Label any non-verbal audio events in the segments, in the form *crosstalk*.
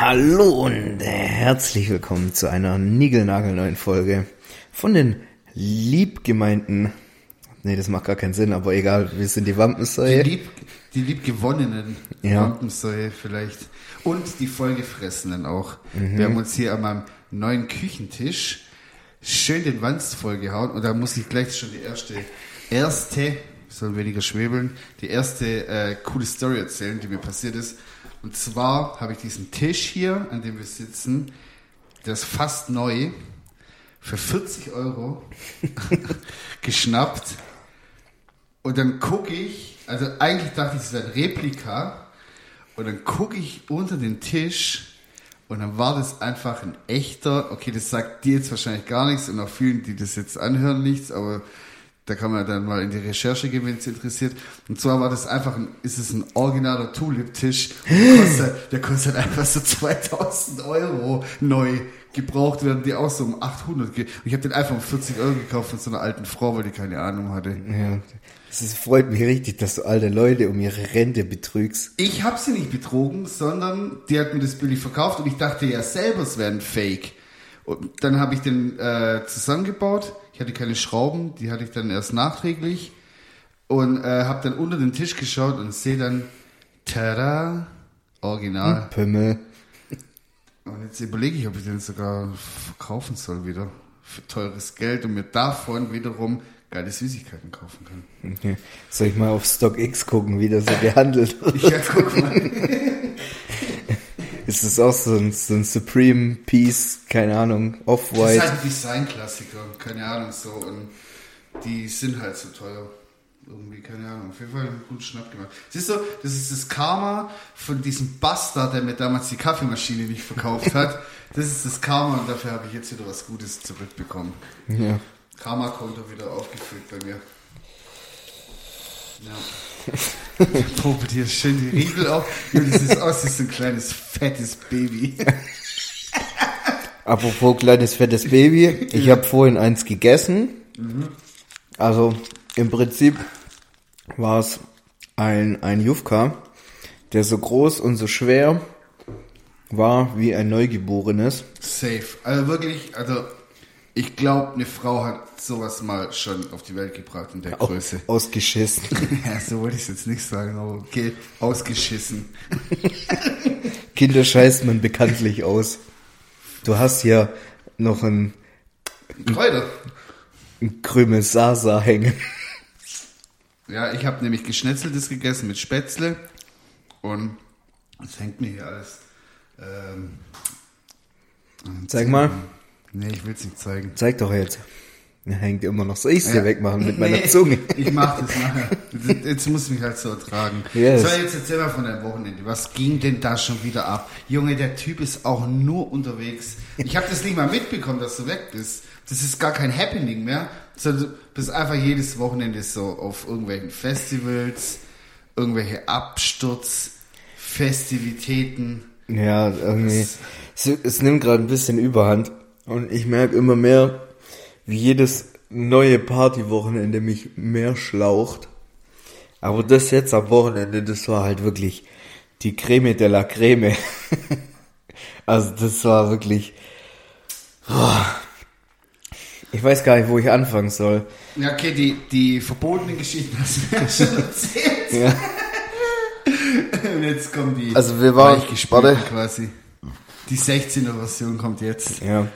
Hallo und herzlich willkommen zu einer niegelnagelneuen Folge von den liebgemeinten. Nee, das macht gar keinen Sinn, aber egal, wir sind die Wampensäue. Die, lieb, die liebgewonnenen Ja. Wampensäue vielleicht. Und die Vollgefressenen auch. Mhm. Wir haben uns hier an meinem neuen Küchentisch schön den Wanst vollgehauen und da muss ich gleich schon die erste, erste, soll weniger schwebeln, die erste äh, coole Story erzählen, die mir passiert ist. Und zwar habe ich diesen Tisch hier, an dem wir sitzen, der ist fast neu, für 40 Euro *laughs* geschnappt. Und dann gucke ich, also eigentlich dachte ich, es wäre ein Replika. Und dann gucke ich unter den Tisch und dann war das einfach ein echter, okay, das sagt dir jetzt wahrscheinlich gar nichts und auch vielen, die das jetzt anhören, nichts, aber da kann man dann mal in die Recherche gehen, wenn es interessiert. Und zwar war das einfach ein, ist es ein originaler Tulip-Tisch. Der kostet, der kostet einfach so *laughs* 2000 Euro neu. Gebraucht werden die auch so um 800. ge- Und ich habe den einfach um 40 Euro gekauft von so einer alten Frau, weil die keine Ahnung hatte. Ja, es freut mich richtig, dass du alte Leute um ihre Rente betrügst. Ich habe sie nicht betrogen, sondern die hat mir das billig verkauft und ich dachte ja selber, es wäre ein Fake. Und dann habe ich den äh, zusammengebaut. Ich hatte keine Schrauben, die hatte ich dann erst nachträglich und äh, habe dann unter den Tisch geschaut und sehe dann, tada, original. Pümmel. Und jetzt überlege ich, ob ich den sogar verkaufen soll wieder für teures Geld und mir davon wiederum geile Süßigkeiten kaufen kann. Okay. Soll ich mal auf StockX gucken, wie das so gehandelt wird? Ja, guck mal. *laughs* Ist das auch so ein, so ein Supreme Piece, keine Ahnung, Das ist Off-White? halt ein Designklassiker, keine Ahnung, so. Und die sind halt so teuer. Irgendwie, keine Ahnung. Auf jeden Fall einen guten Schnapp gemacht. Siehst du, das ist das Karma von diesem Bastard, der mir damals die Kaffeemaschine nicht verkauft hat. *laughs* Das ist das Karma und dafür habe ich jetzt wieder was Gutes zurückbekommen. Ja. Karma-Konto wieder aufgefüllt bei mir. Ja. Popelt hier schön die Riegel auf. Ja, das ist aus, das ist ein kleines, fettes Baby. Apropos kleines fettes Baby, ich habe vorhin eins gegessen. Also im Prinzip war es ein, ein Jufka, der so groß und so schwer war wie ein Neugeborenes. Safe. Also wirklich, also ich glaube, eine Frau hat sowas mal schon auf die Welt gebracht in der Größe. Ausgeschissen. *laughs* Ja, so wollte ich es jetzt nicht sagen, aber okay, ausgeschissen. *laughs* Kinder scheißt man bekanntlich aus. Du hast hier noch ein, Kräuter. ein Krümel Sasa hängen. *laughs* Ja, ich habe nämlich geschnetzeltes gegessen mit Spätzle und es hängt mir hier alles. Ähm, Zeig mal. Nee, ich will es nicht zeigen. Zeig doch jetzt. Er hängt immer noch. Soll ich dir Ja. wegmachen mit *laughs* meiner Zunge? Ich mach das nachher. Jetzt muss ich mich halt so ertragen. Yes. So, jetzt erzähl mal von deinem Wochenende. Was ging denn da schon wieder ab? Junge, der Typ ist auch nur unterwegs. Ich habe das nicht mal mitbekommen, dass du weg bist. Das ist gar kein Happening mehr. Sondern du bist einfach jedes Wochenende so auf irgendwelchen Festivals, irgendwelche Absturzfestivitäten. Ja, irgendwie. Es, es nimmt gerade ein bisschen Überhand. Und ich merke immer mehr, wie jedes neue Partywochenende mich mehr schlaucht. Aber das jetzt am Wochenende, das war halt wirklich die Creme de la Creme. *laughs* also das war wirklich. Ich weiß gar nicht, wo ich anfangen soll. Ja, okay, die, die verbotenen Geschichten hast du mir schon erzählt. Ja. *laughs* Und jetzt kommen die Also wir waren- warte. quasi. Die 16er Version kommt jetzt. Ja.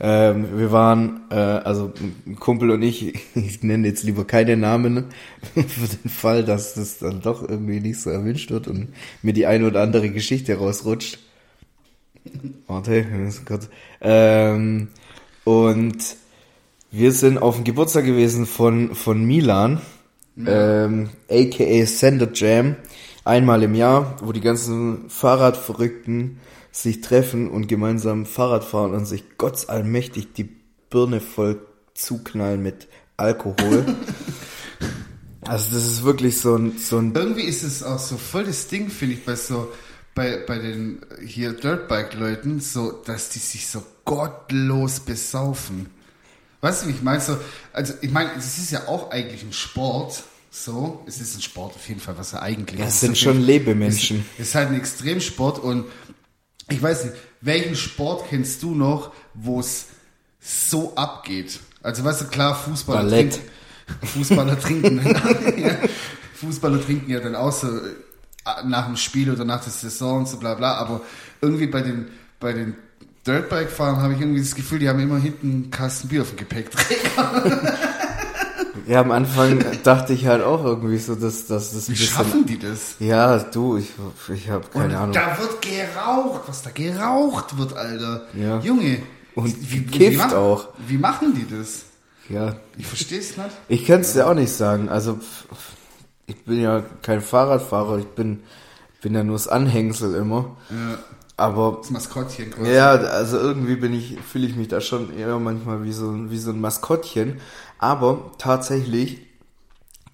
Ähm, wir waren, äh, also ein Kumpel und ich, *laughs* ich nenne jetzt lieber keine Namen, *laughs* für den Fall, dass das dann doch irgendwie nicht so erwünscht wird und mir die eine oder andere Geschichte rausrutscht. Warte, kurz. Ähm, und wir sind auf dem Geburtstag gewesen von, von Milan, ähm, aka Sender Jam, einmal im Jahr, wo die ganzen Fahrradverrückten sich treffen und gemeinsam Fahrrad fahren und sich gottsallmächtig die Birne voll zuknallen mit Alkohol. *laughs* also das ist wirklich so ein, so ein Irgendwie ist es auch so voll das Ding, finde ich, bei so, bei, bei den hier Dirtbike-Leuten, so, dass die sich so gottlos besaufen. Weißt du, wie ich meine? So, also, ich meine, es ist ja auch eigentlich ein Sport, so. Es ist ein Sport auf jeden Fall, was er eigentlich Ja, ist. es sind schon Lebemenschen. Es ist halt ein Extremsport und ich weiß nicht, welchen Sport kennst du noch, wo es so abgeht? Also weißt du, klar, Fußballer Ballett. trinken. Fußballer trinken. *laughs* ja, Fußballer trinken ja dann auch so äh, nach dem Spiel oder nach der Saison und so bla bla, aber irgendwie bei den, bei den Dirtbike-Fahrern habe ich irgendwie das Gefühl, die haben immer hinten einen Kasten Bier auf dem Gepäckträger. *laughs* Ja, am Anfang dachte ich halt auch irgendwie so, dass, dass das Wie bisschen. schaffen die das? Ja, du, ich, ich habe keine Und Ahnung. Da wird geraucht, was da geraucht wird, Alter. Ja. Junge. Und gekifft machen, auch. Wie machen die das? Ja, Ich verstehe es nicht. ich kann es dir auch nicht sagen. Also ich bin ja kein Fahrradfahrer, ich bin bin ja nur das Anhängsel immer. Ja, Aber das Maskottchen quasi. ja, also irgendwie bin ich fühle ich mich da schon eher manchmal wie so ein- wie so ein Maskottchen. Aber tatsächlich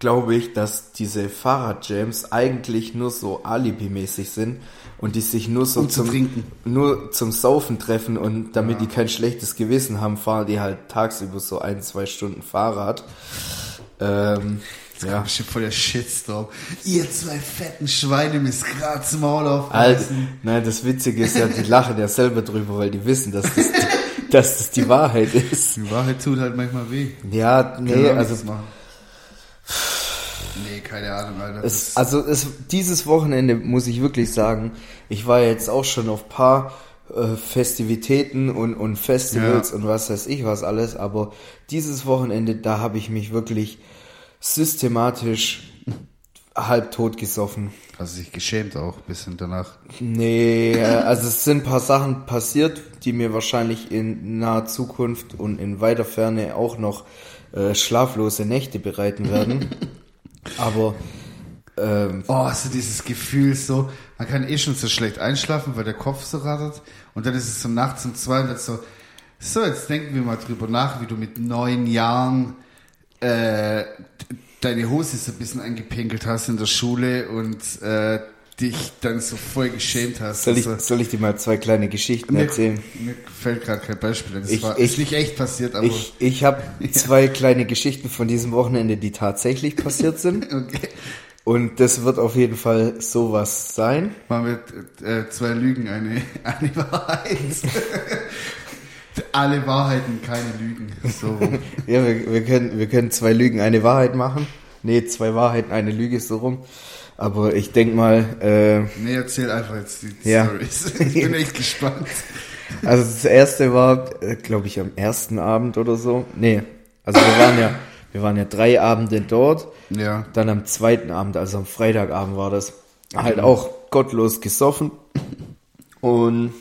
glaube ich, dass diese Fahrradjams eigentlich nur so alibimäßig sind und die sich nur so Um zu zum trinken. nur zum Saufen treffen und damit die kein schlechtes Gewissen haben, fahren die halt tagsüber so ein, zwei Stunden Fahrrad. Ähm, Ja. ja. Bestimmt voll der Shitstorm. Ihr zwei fetten Schweine müsst grad zum Maul Alt, aufreißen. nein, das Witzige ist ja, die lachen ja selber drüber, weil die wissen, dass das, die, *laughs* dass das die Wahrheit ist. Die Wahrheit tut halt manchmal weh. Ja, nee, also. Nee, keine Ahnung, Alter. Es, also es, dieses Wochenende muss ich wirklich sagen, ich war jetzt auch schon auf paar äh, Festivitäten und, und Festivals Ja. und was weiß ich was alles, aber dieses Wochenende, da habe ich mich wirklich systematisch halb tot gesoffen. Du dich geschämt auch, ein bisschen danach. Nee, äh, also es sind ein paar Sachen passiert, die mir wahrscheinlich in naher Zukunft und in weiter Ferne auch noch äh, schlaflose Nächte bereiten werden. *laughs* Aber ähm, Oh, so dieses Gefühl so, man kann eh schon so schlecht einschlafen, weil der Kopf so rattert. Und dann ist es so nachts um zwei und dann so, so, jetzt denken wir mal drüber nach, wie du mit neun Jahren äh, deine Hose so ein bisschen eingepinkelt hast in der Schule und äh, dich dann so voll geschämt hast. soll ich, Also, soll ich dir mal zwei kleine Geschichten mir, erzählen? mir fällt gerade kein Beispiel. Das Ich- war ich- ist nicht echt passiert, aber Ich, ich habe *laughs* zwei kleine Geschichten von diesem Wochenende, die tatsächlich passiert sind. *laughs* okay. Und das wird auf jeden Fall sowas sein. Machen wir äh, zwei Lügen, eine, *laughs* eine Wahrheit. Alle Wahrheiten, keine Lügen. So. Ja, wir, wir, können, wir können zwei Lügen, eine Wahrheit machen. Nee, zwei Wahrheiten, eine Lüge so rum. Aber ich denk mal, äh, Nee, erzähl einfach jetzt die Ja. Stories. Ich bin echt *laughs* gespannt. also das erste war, glaube ich, am ersten Abend oder so. Nee, also wir waren ja, wir waren ja drei Abende dort. Ja. Dann am zweiten Abend, also am Freitagabend war das, halt auch gottlos gesoffen. Und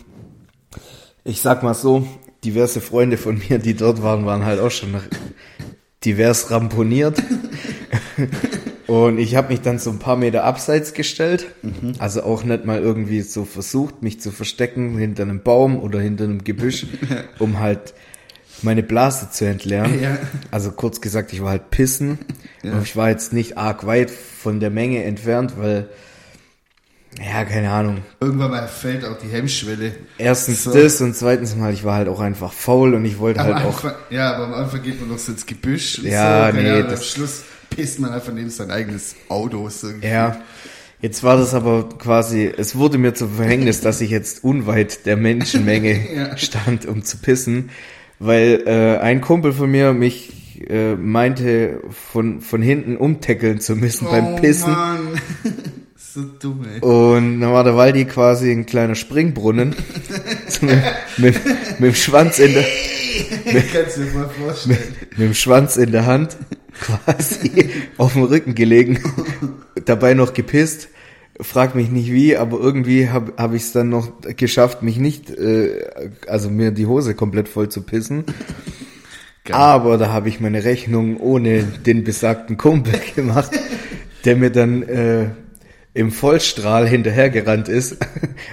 ich sag mal so, diverse Freunde von mir, die dort waren, waren halt auch schon divers ramponiert. Und ich habe mich dann so ein paar Meter abseits gestellt. Also auch nicht mal irgendwie so versucht, mich zu verstecken hinter einem Baum oder hinter einem Gebüsch, *laughs* um halt meine Blase zu entleeren. Ja. Also kurz gesagt, ich war halt pissen. Und ich war jetzt nicht arg weit von der Menge entfernt, weil, ja, keine Ahnung. Irgendwann mal fällt auch die Hemmschwelle. Erstens So. das und zweitens mal, ich war halt auch einfach faul und ich wollte Am halt auch Anfang, ja, aber am Anfang geht man noch so ins Gebüsch. und Ja, so, nee, das- Am Schluss pisst man einfach neben sein eigenes Auto. So Ja. Jetzt war das aber quasi, es wurde mir zum Verhängnis, dass ich jetzt unweit der Menschenmenge *laughs* Ja. stand, um zu pissen, weil äh, ein Kumpel von mir mich äh, meinte, von, von hinten umtackeln zu müssen beim Pissen. Oh Mann. *laughs* so dumm, ey. Und dann war der Waldi quasi ein kleiner Springbrunnen *laughs* so mit, mit, mit dem Schwanz in der, *laughs* Kannst du dir mal vorstellen. mit dem Schwanz in der Hand quasi *laughs* auf dem Rücken gelegen, dabei noch gepisst. Frag mich nicht wie, aber irgendwie habe hab ich es dann noch geschafft, mich nicht, äh, also mir die Hose komplett voll zu pissen. Geil. Aber da habe ich meine Rechnung ohne den besagten Kumpel gemacht, der mir dann äh, im Vollstrahl hinterhergerannt ist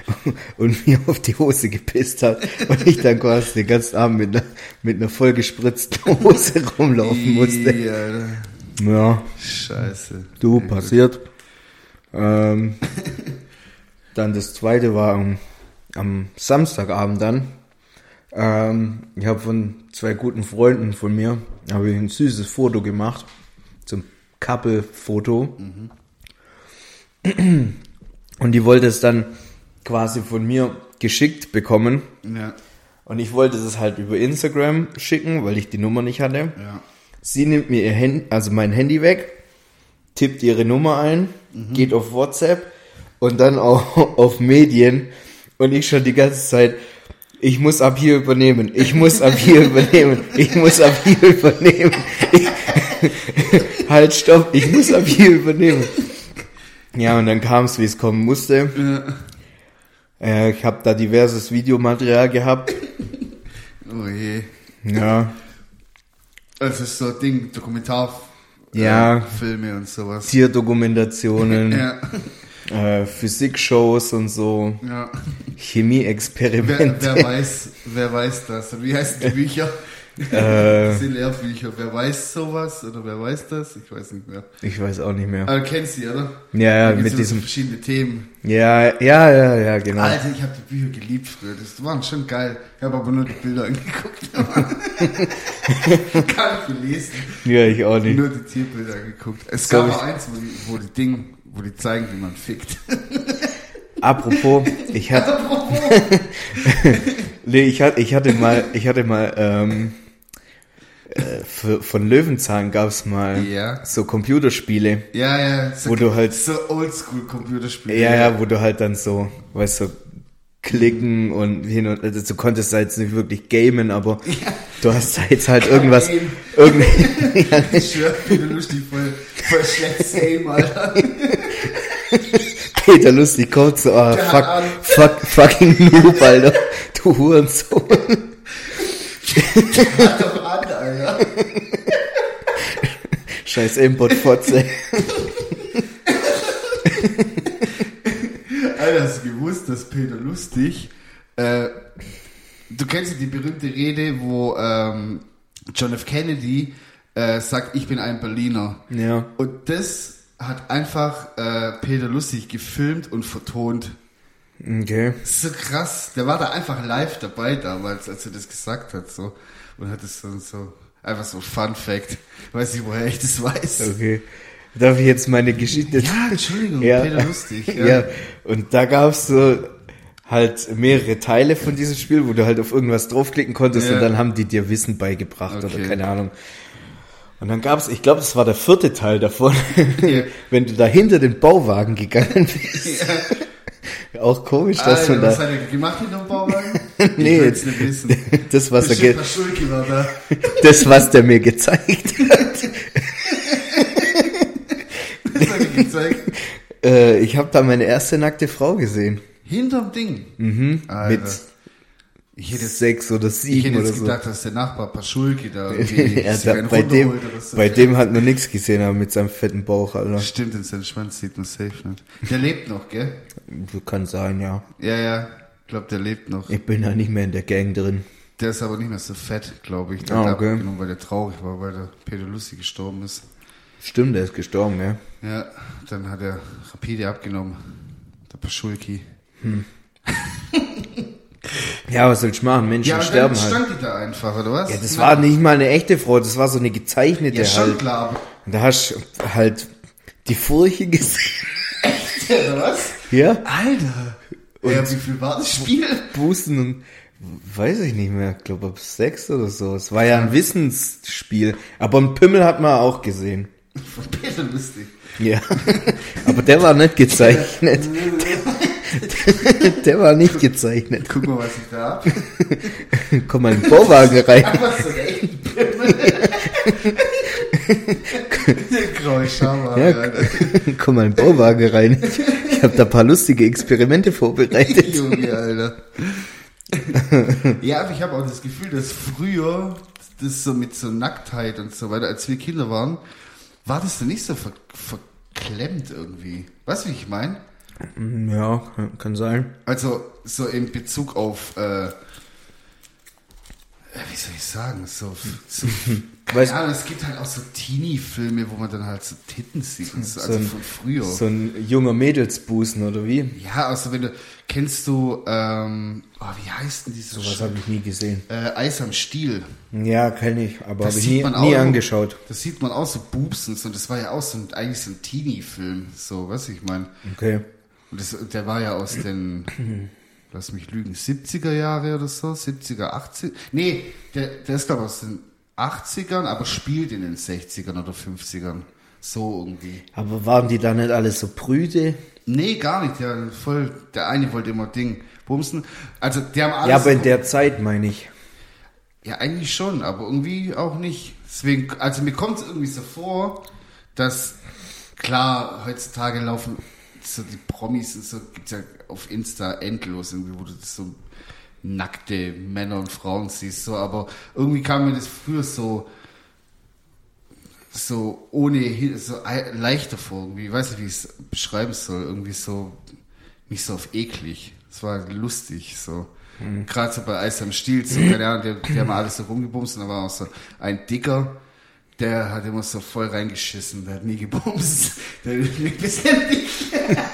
*laughs* und mir auf die Hose gepisst hat und ich dann quasi den ganzen Abend mit einer, mit einer vollgespritzten *laughs* Hose rumlaufen musste. Ja. Ja, Scheiße. du, passiert. Ähm, dann das zweite war am, am Samstagabend dann. Ähm, ich habe von zwei guten Freunden von mir habe ich ein süßes Foto gemacht zum Couple-Foto. Und die wollte es dann quasi von mir geschickt bekommen. Ja, Und ich wollte das halt über Instagram schicken, weil ich die Nummer nicht hatte. ja. Sie nimmt mir ihr Handy, also mein Handy weg, tippt ihre Nummer ein, geht auf WhatsApp und dann auch *laughs* auf Medien und ich schon die ganze Zeit, ich muss ab hier übernehmen, ich muss ab hier *laughs* übernehmen, ich muss ab hier *laughs* übernehmen. Ich, halt, stopp, ich muss ab hier übernehmen. Ja, und dann kam es, wie es kommen musste. Äh, ich habe da diverses Videomaterial gehabt. Oh je. Ja, Das ist so ein Ding, Dokumentar Ja. äh, Filme und sowas. Tierdokumentationen. *laughs* Ja, äh, Physikshows und so, ja. Wer, Chemieexperimente. wer weiß, wer weiß das? Wie heißen die *laughs* Bücher? Äh. *laughs* Sind Lehrbücher. Wer weiß sowas oder wer weiß das? Ich weiß nicht mehr. Ich weiß auch nicht mehr. Aber du kennst sie, oder? Ja, ja, mit diesem. So verschiedene Themen. Ja, ja, ja, ja, genau. Alter, ich habe die Bücher geliebt früher. Das waren schon geil. Ich habe aber nur die Bilder *laughs* angeguckt. *laughs* Gar nicht gelesen. Ja, ich auch nicht. Nur die Tierbilder angeguckt. Es gab ich- auch eins, wo die, wo die Ding, wo die zeigen, wie man fickt. Apropos, ich hatte, nee, ich hatte, ich hatte mal, ich hatte mal, ähm, äh, für, von Löwenzahn gab's mal Ja. so Computerspiele. Ja, ja. So, Wo du halt- So oldschool Computerspiele. Ja, ja, wo du halt dann so, weißt du, klicken und hin und, also du konntest da jetzt nicht wirklich gamen, aber *laughs* du hast da jetzt halt irgendwas, Game. irgendwie, *laughs* ja, Ich schwör, wie lustig, voll, voll schlecht Same, Alter. Peter Lustig kommt so, ah, hat fuck, fuck, fucking Noob, Alter. Du Hurensohn. Hat doch an, Alter. Scheiß Import-Fotze. Alter, hast du gewusst, dass Peter Lustig, äh, du kennst ja die berühmte Rede, wo ähm, John F. Kennedy äh, sagt, ich bin ein Berliner. Ja. Und das hat einfach äh, Peter Lustig gefilmt und vertont. Okay. Das ist so krass. Der war da einfach live dabei damals, als er das gesagt hat, so. Und hat es dann so, einfach so Fun Fact. Weiß nicht, woher ich das weiß. Okay. Darf ich jetzt meine Geschichte? Ja, Entschuldigung, Ja. Peter Lustig. *laughs* Ja. Ja. Und da gab's so halt mehrere Teile von diesem Spiel, wo du halt auf irgendwas draufklicken konntest Ja. und dann haben die dir Wissen beigebracht oder Okay. keine Ahnung. Und dann gab's, ich glaube, das war der vierte Teil davon, Ja. *laughs* wenn du da hinter den Bauwagen gegangen *laughs* bist. *laughs* Auch komisch, dass Alter, man was da, hat er gemacht in dem Bauwagen? *laughs* Nee, wissen. *laughs* das was er, Bestimmt war da. das was der mir gezeigt hat. Das hat er gezeigt. Äh, ich habe da meine erste nackte Frau gesehen. Hinterm Ding. Mhm. Alter. Mit Ich hätte sechs oder ich sieben hätte oder jetzt so. gedacht, dass der Nachbar Paschulke da *laughs* irgendwie ja, da, bei, dem, runterholt oder so. bei dem hat man nichts gesehen, aber mit seinem fetten Bauch, Alter. Stimmt, in seinen Schwanz sieht man safe nicht. Der lebt noch, gell? Kann sein, ja. Ja, ja. Ich glaube, der lebt noch. Ich bin da nicht mehr in der Gang drin. Der ist aber nicht mehr so fett, glaube ich. Der Ah, okay. abgenommen, weil der traurig war, weil der Peter Lustig gestorben ist. Stimmt, der ist gestorben, ja. Ja, dann hat er rapide abgenommen. Der Paschulki. *laughs* Ja, was soll ich machen? Menschen Ja, und sterben dann halt. stand die da einfach, oder was? Ja, das war nicht mal eine echte Frau, das war so eine gezeichnete Ja, schon halt. klar, Und da hast du halt die Furche gesehen. oder was? Ja? Alter! ja, wie viel war das Spiel? Bußen und weiß ich nicht mehr, ich glaube ab sechs oder so. Es war ja ein Wissensspiel. Aber einen Pimmel hat man auch gesehen. *laughs* Von Peter Lustig. Ja. Aber der war nicht gezeichnet. *laughs* *laughs* Der war nicht gezeichnet. Guck mal, was ich da hab. *laughs* Komm mal in den Bauwagen *laughs* rein. Einfach so einen echten Pimmel. Der graue Schauer. Ja, komm mal in den Bauwagen rein. Ich habe da ein paar lustige Experimente vorbereitet. Junge, Alter. ja, aber ich habe auch das Gefühl, dass früher das so mit so Nacktheit und so weiter, als wir Kinder waren, war das dann nicht so ver verklemmt irgendwie. Weißt du, wie ich meine? Ja, kann- sein. Also so in Bezug auf, äh, äh, wie soll ich sagen, so, so *laughs* keine Ahnung, es gibt halt auch so Teenie-Filme, wo man dann halt so Titten sieht, und so, So also ein- von früher. So ein junger Mädelsbusen oder wie? ja, also wenn du, kennst du, ähm, oh, wie heißt denn dieses Sowas habe ich nie gesehen. äh, Eis am Stiel? Ja, kenne ich, aber habe ich nie, man nie auch- angeschaut. Das sieht man auch so Boobsens und das war ja auch so ein, eigentlich so ein Teenie-Film, so, was ich meine. Okay. Und das, der war ja aus den *clears throat* lass mich lügen, 70er Jahre oder so, 70er, 80 Nee, der, der ist glaube ich aus den 80ern, aber spielt in den 60ern oder 50ern. So irgendwie. Aber waren die da nicht alle so prüde? Nee, gar nicht. Der, voll, der eine wollte immer Ding bumsen. Also, die haben alles. Ja, aber in der Zeit meine ich. Ja, eigentlich schon, aber irgendwie auch nicht. Deswegen, also mir kommt es irgendwie so vor, dass klar, heutzutage laufen so die Promis so gibt's ja auf Insta endlos irgendwie, wo du das so nackte Männer und Frauen siehst, so, aber irgendwie kam mir das früher so so ohne so ei- leichter vor, irgendwie, ich weiß nicht, wie ich es beschreiben soll, irgendwie so nicht so auf eklig. Es war lustig, so. Gerade so bei Eis am Stiel, so, keine Ahnung, die, die haben alles so rumgebumst und da war auch so ein Dicker, der hat immer so voll reingeschissen, der hat nie gebumst. *laughs* Der hat. *laughs*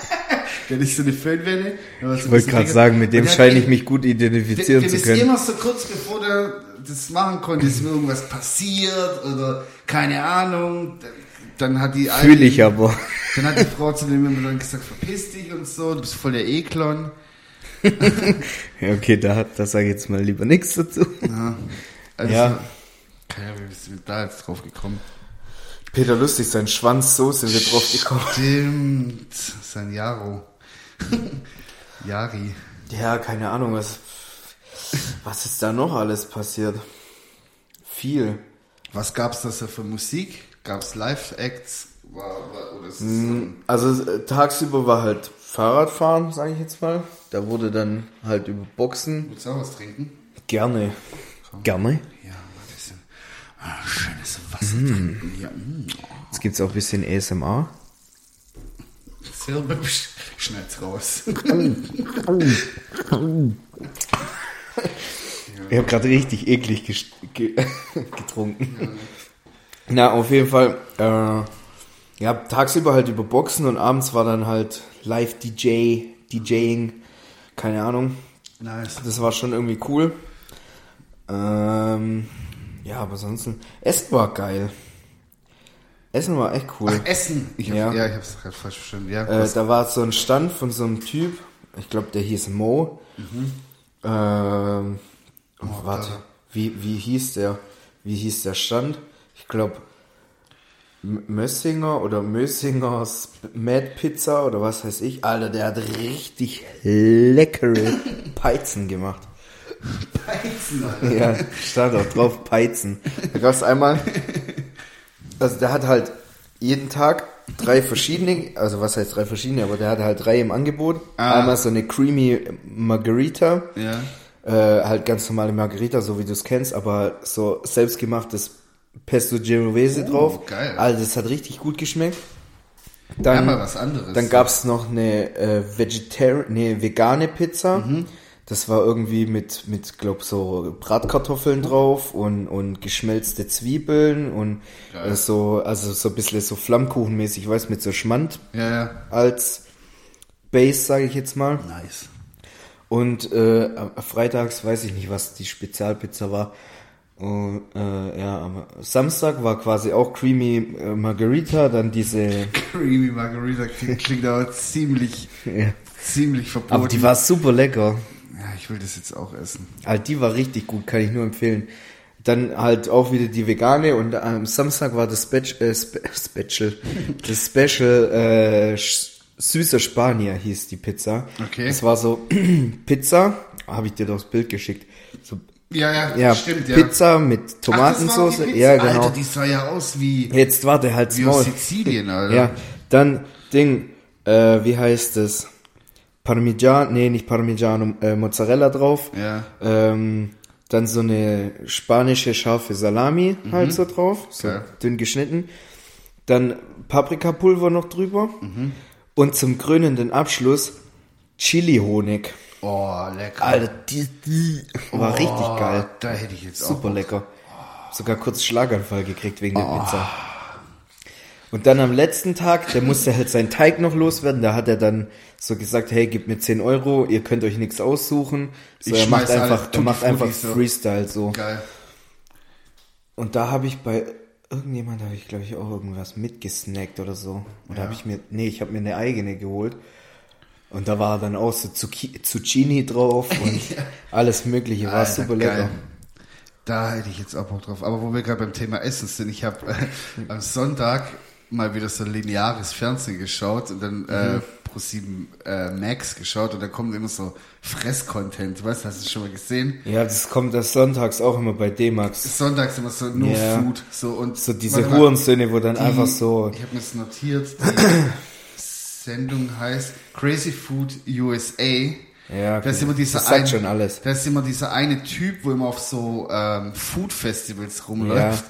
Der nicht so eine Föhnwelle. Ich wollte gerade sagen, mit dem scheine ich mich gut identifizieren der, zu der können. ist immer so kurz bevor der das machen konnte, ist mir irgendwas passiert oder keine Ahnung. Dann hat die Fühle ich aber. *laughs* Dann hat die Frau zu dem immer dann gesagt, verpiss dich und so, du bist voll der Eklon. Ja, okay, da, hat- da sage ich jetzt mal lieber nichts dazu. Ja. Also, Ja. Keine Ahnung, wie sind wir da jetzt drauf gekommen? Peter Lustig, sein Schwanz, so sind wir drauf gekommen. Stimmt, sein Jaro. *laughs* Jari. Ja, keine Ahnung, was, was ist da noch alles passiert? Viel. Was gab's da so für Musik? Gab's Live-Acts? Mm, Also äh, tagsüber war halt Fahrradfahren, sage ich jetzt mal. Da wurde dann halt über Boxen. Willst du auch was trinken? Gerne. Gerne. Ja, mal ein bisschen ah, schönes Wasser trinken. Ja, mm. Jetzt gibt's auch ein bisschen ASMR. Hübsch. Schneid's raus. *laughs* Ich habe gerade richtig eklig *laughs* getrunken. Na, auf jeden Fall. Äh, ja, tagsüber halt über Boxen und abends war dann halt Live-DJ, DJing, keine Ahnung. nice. Das war schon irgendwie cool. Ähm, ja, aber sonst, Essen war geil. Essen war echt cool. Ach, Essen. Ich hab, Ja. ja. ich hab's gerade falsch verstanden. Ja, Äh, da war so ein Stand von so einem Typ, ich glaube, der hieß Mo. Ähm, oh, warte, da. wie, wie hieß der? Wie hieß der Stand? Ich glaube, Mössinger oder Mössingers Mad Pizza oder was weiß ich. Alter, der hat richtig leckere *laughs* Peizen gemacht. Alter. Ja, stand auch drauf, Peizen. Da gab's einmal, also der hat halt jeden Tag drei verschiedene, also was heißt drei verschiedene, aber der hat halt drei im Angebot. Ah. Einmal so eine Creamy Margarita, Ja. äh, halt ganz normale Margarita, so wie du es kennst, aber so selbstgemachtes Pesto Genovese Oh, drauf. geil. Also das hat richtig gut geschmeckt. Ja, Dann, mal was anderes. dann gab's noch eine äh, Vegetarian, nee, vegane Pizza. Mhm. Das war irgendwie mit, mit glaub so Bratkartoffeln drauf und, und geschmelzte Zwiebeln und äh, so, also so ein bisschen so Flammkuchenmäßig, weiß mit so Schmand Ja, ja. als Base, sage ich jetzt mal. Nice. Und äh, am- freitags weiß ich nicht, was die Spezialpizza war. Und, äh, ja, am Samstag war quasi auch Creamy äh, Margarita, dann diese, *laughs* Creamy Margarita klingt, klingt aber ziemlich, *laughs* ja. ziemlich verboten. aber die war super lecker. Ich will das jetzt auch essen. Halt, die war richtig gut, kann ich nur empfehlen. Dann halt auch wieder die vegane und am Samstag war das Spec äh, Spe *laughs* Special, das Special äh, süßer Spanier hieß die Pizza. Okay. Das war so *clears throat* Pizza, habe ich dir doch das Bild geschickt. So, Ja, ja, ja, stimmt, ja. Pizza mit Tomatensauce. ja, genau. Alter, die sah ja aus wie, Jetzt warte halt wie Maul. aus Sizilien, Alter. Ja, dann Ding, äh, wie heißt es? Parmigiano, nee, nicht Parmigiano, äh, Mozzarella drauf. Ja. Ähm, dann so eine spanische scharfe Salami halt so drauf, so Geil. dünn geschnitten. Dann Paprikapulver noch drüber. Mhm. Und zum krönenden Abschluss Chili-Honig. Oh, lecker. Alter, die, die war richtig Oh, geil. Da hätte ich jetzt Super auch. lecker. Sogar kurz Schlaganfall gekriegt wegen der Oh. Pizza. Und dann am letzten Tag, der musste halt seinen Teig noch loswerden. Da hat er dann so gesagt, hey, gib mir 10 Euro, ihr könnt euch nichts aussuchen. So, Ich er macht einfach, er macht einfach. Freestyle so. Geil. Und da habe ich bei irgendjemand habe ich glaube ich auch irgendwas mitgesnackt oder so. Oder Ja. habe ich mir nee, ich habe mir eine eigene geholt. Und da war dann auch so Zucchi Zucchini drauf *laughs* und alles mögliche, war Alter, super geil. lecker. Da hätte ich jetzt auch Bock drauf. Aber wo wir gerade beim Thema Essen sind, ich habe äh, am Sonntag mal wieder so lineares Fernsehen geschaut und dann äh, pro 7 äh, Max geschaut und da kommt immer so Fress-Content. Weißt du, hast du das schon mal gesehen? Ja, das kommt das sonntags auch immer bei D-Max. Sonntags immer so nur Ja. Food. So, und So diese Hurensöhne, wo dann die- einfach so, Ich habe mir das notiert. Die *coughs* Sendung heißt Crazy Food USA. ja, Da ist immer dieser das ein- schon alles. Da ist immer dieser eine Typ, wo immer auf so ähm, Food-Festivals rumläuft.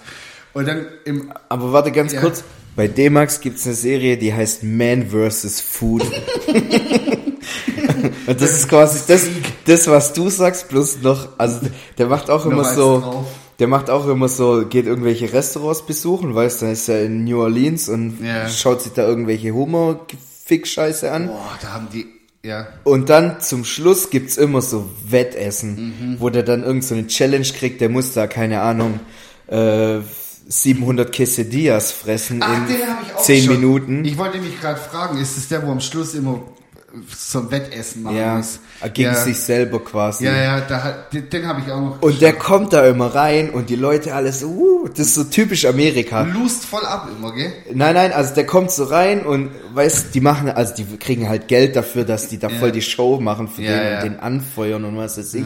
Und dann im Aber warte ganz Ja. kurz. Bei D-Max gibt's eine Serie, die heißt Man vs. Food. *laughs* Und das ist quasi das, das, was du sagst, plus noch, also der macht auch immer so, drauf. der macht auch immer so, geht irgendwelche Restaurants besuchen, weißt du, dann ist er in New Orleans und Ja. schaut sich da irgendwelche Hummer-Fick-Scheiße an. Boah, da haben die, ja. Und dann zum Schluss gibt's immer so Wettessen, wo der dann irgend so eine Challenge kriegt, der muss da, keine Ahnung, äh, 700 Quesadillas fressen Ach, in den habe ich auch 10 schon. Minuten. Ich wollte mich gerade fragen, ist es der, wo am Schluss immer so ein Wettessen machen ja, muss? gegen ja. sich selber quasi. Ja, ja, da hat, den, den habe ich auch noch. Und der kommt da immer rein und die Leute alles, uh, das ist so typisch Amerika. lust voll ab immer, gell? Nein, nein, also der kommt so rein und weißt, die machen, also die kriegen halt Geld dafür, dass die da Ja. voll die Show machen für den und den anfeuern und was weiß ich.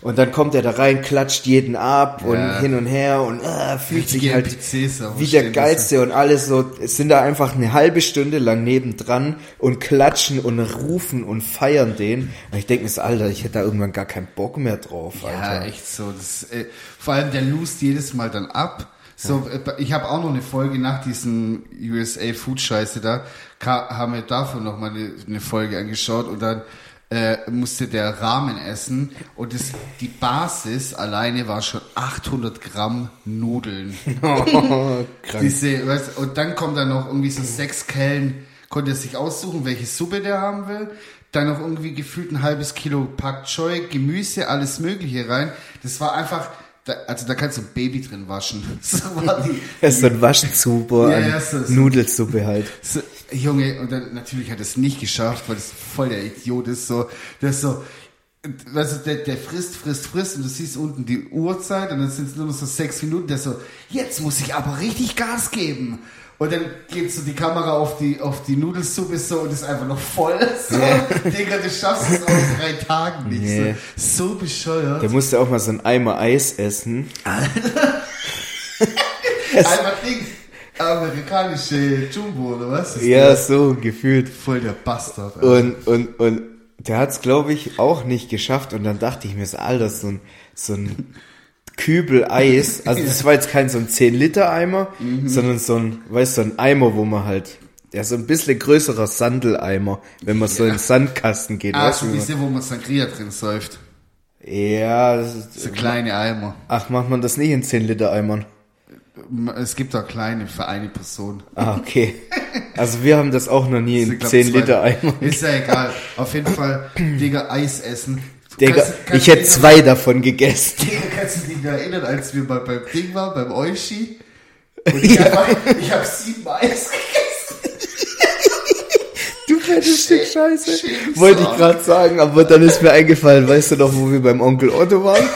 Und dann kommt er da rein, klatscht jeden ab und Ja. hin und her und äh, fühlt sich Richtige halt da, wo wie der Geilste und alles so, sind da einfach eine halbe Stunde lang nebendran und klatschen und rufen und feiern den. Und ich denke mir so, Alter, ich hätte da irgendwann gar keinen Bock mehr drauf, Ja, Alter. echt so. Das, äh, vor allem der lust jedes Mal dann ab. So, äh, ich habe auch noch eine Folge nach diesem USA Food Scheiße da, haben wir davon noch mal eine, eine Folge angeschaut und dann äh, musste der Rahmen essen und das, die Basis alleine war schon 800 Gramm Nudeln. *laughs* Krank. Diese, weißt, und dann kommt dann noch irgendwie so sechs Kellen, konnte er sich aussuchen, welche Suppe der haben will. Dann noch irgendwie gefühlt ein halbes Kilo Pak Choi, Gemüse, alles Mögliche rein. Das war einfach, da, also da kannst du ein Baby drin waschen. *laughs* So war die, *laughs* Das ist so ein Waschzuber Ja, ja, so- so- Nudelsuppe halt. so, Junge, und dann natürlich hat er es nicht geschafft, weil das voll der Idiot ist. So, der ist so, du, der, der frisst, frisst, frisst und du siehst unten die Uhrzeit und dann sind es nur noch so sechs Minuten. Der so, jetzt muss ich aber richtig Gas geben. Und dann geht so die Kamera auf die, auf die Nudelsuppe so und ist einfach noch voll. *laughs* So, Digga, du schaffst es auch in drei Tagen nicht. Nee. So, so bescheuert. Der musste auch mal so ein Eimer Eis essen. *laughs* *laughs* Einfach Ding, amerikanische Jumbo oder was? Ist Ja, der? so gefühlt. Voll der Bastard. Alter. Und, und, und der hat's, glaube ich, auch nicht geschafft. Und dann dachte ich mir so, Alter, so ein, so ein Kübel Eis. Also das war jetzt kein so ein 10-Liter-Eimer, Mhm. sondern so ein, weißt du, so ein Eimer, wo man halt, ja, so ein bisschen größerer Sandeleimer, wenn man so in den Sandkasten geht. Ah, weißt so diese, wo man Sangria drin säuft. ja, das ist, So kleine Eimer. ach, macht man das nicht in 10-Liter-Eimern? Es gibt auch kleine für eine Person. Ah, okay. Also wir haben das auch noch nie in Ich glaub, 10 zwei- Liter Eimer. Ist ja egal. Auf jeden Fall, Digga, Eis essen. Digga, ich hätte zwei davon gegessen. Digga, kannst du dich noch erinnern, als wir mal beim Ding waren, beim Oishi? Und *laughs* ich, ich habe sieben Eis gegessen. Du fettes Stück Scheiße. Wollte ich gerade sagen, aber dann ist mir eingefallen, weißt du noch, wo wir beim Onkel Otto waren?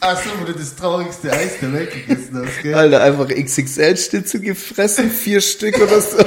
Achso, wo du das traurigste Eis der Welt gegessen hast, gell? Alter, einfach XXL-Schnitzel gefressen, vier Stück oder so.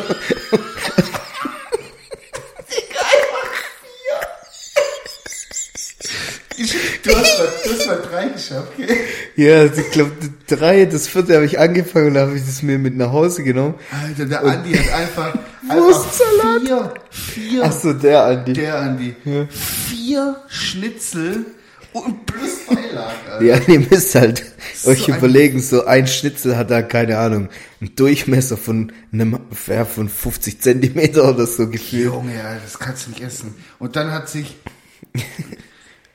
Du hast mal, du hast mal drei geschafft, gell? Ja, ich glaube, drei, das vierte habe ich angefangen und da habe ich das mir mit nach Hause genommen. Alter, der Andi hat einfach, *laughs* Wurstsalat. vier, vier Ach so, der Andi. Der Andi. Vier Schnitzel und plus Beilage, Alter. Ja, ihr müsst halt So euch ein- überlegen, so ein Schnitzel hat da, keine Ahnung, einen Durchmesser von einem, ja, von 50 Zentimeter oder so gefühlt. Junge, das kannst du nicht essen. Und dann hat sich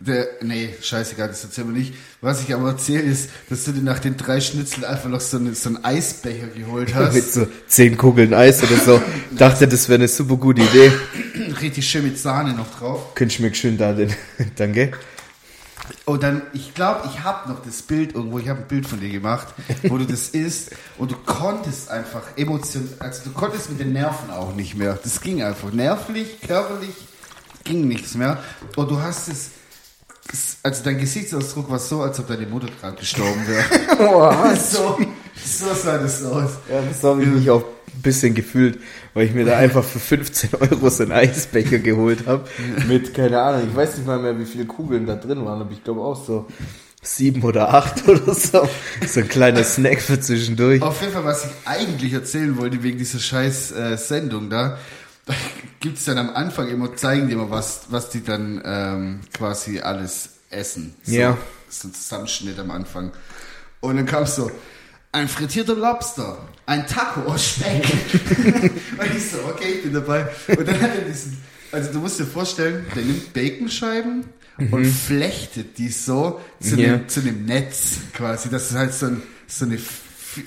der, nee, scheißegal, das erzählen wir nicht. Was ich aber erzähle ist, dass du dir nach den drei Schnitzeln einfach noch so, eine, so einen Eisbecher geholt Mit hast. so zehn Kugeln Eis oder so. *laughs* Dachte, das wäre eine super gute Idee. Richtig schön mit Sahne noch drauf. Könnte ich mir schön da den, *laughs* danke. Und dann, ich glaube, ich habe noch das Bild irgendwo, ich habe ein Bild von dir gemacht, wo du das isst und du konntest einfach emotional, also du konntest mit den Nerven auch nicht mehr. Das ging einfach nervlich, körperlich. ging nichts mehr. Und du hast es, also dein Gesichtsausdruck war so, als ob deine Mutter gerade gestorben wäre. *laughs* Boah. so, so sah das aus. Ja, das habe ich mich auch ein bisschen gefühlt, weil ich mir da einfach für 15 Euro so einen Eisbecher geholt habe. Mit, keine Ahnung, ich weiß nicht mal mehr, wie viele Kugeln da drin waren, aber ich glaube auch so sieben oder acht *laughs* oder so. So ein kleiner Snack für zwischendurch. Auf jeden Fall, was ich eigentlich erzählen wollte, wegen dieser scheiß äh, Sendung da, da gibt's dann am Anfang immer, zeigen die immer, was, was die dann ähm, quasi alles essen. So, Ja. So ein Zusammenschnitt am Anfang. Und dann kam so, ein frittierter Lobster, ein Taco aus Speck. *laughs* und ich so, okay, ich bin dabei. Und dann hat er diesen, also du musst dir vorstellen, der nimmt Baconscheiben und flechtet die so zu, Ja. einem, zu einem Netz quasi. Das ist halt so, ein, so eine,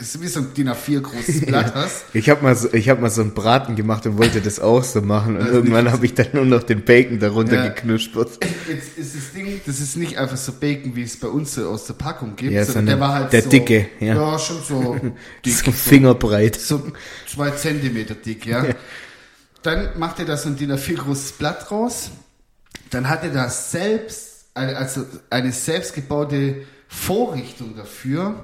so wie so ein DIN A4 großes *laughs* Blatt hast. Ich habe mal so, ich habe mal so einen Braten gemacht und wollte das auch so machen und Also irgendwann habe ich dann nur noch den Bacon darunter Ja. geknuspert. Jetzt ist das Ding, das ist nicht einfach so Bacon, wie es bei uns so aus der Packung gibt, Ja, sondern der war halt der so, dicke, ja. ja, schon so *laughs* dick, So fingerbreit. so zwei Zentimeter dick, ja. Dann macht er da so ein DIN A4 großes Blatt raus. Dann hat er da selbst, also eine selbstgebaute Vorrichtung dafür,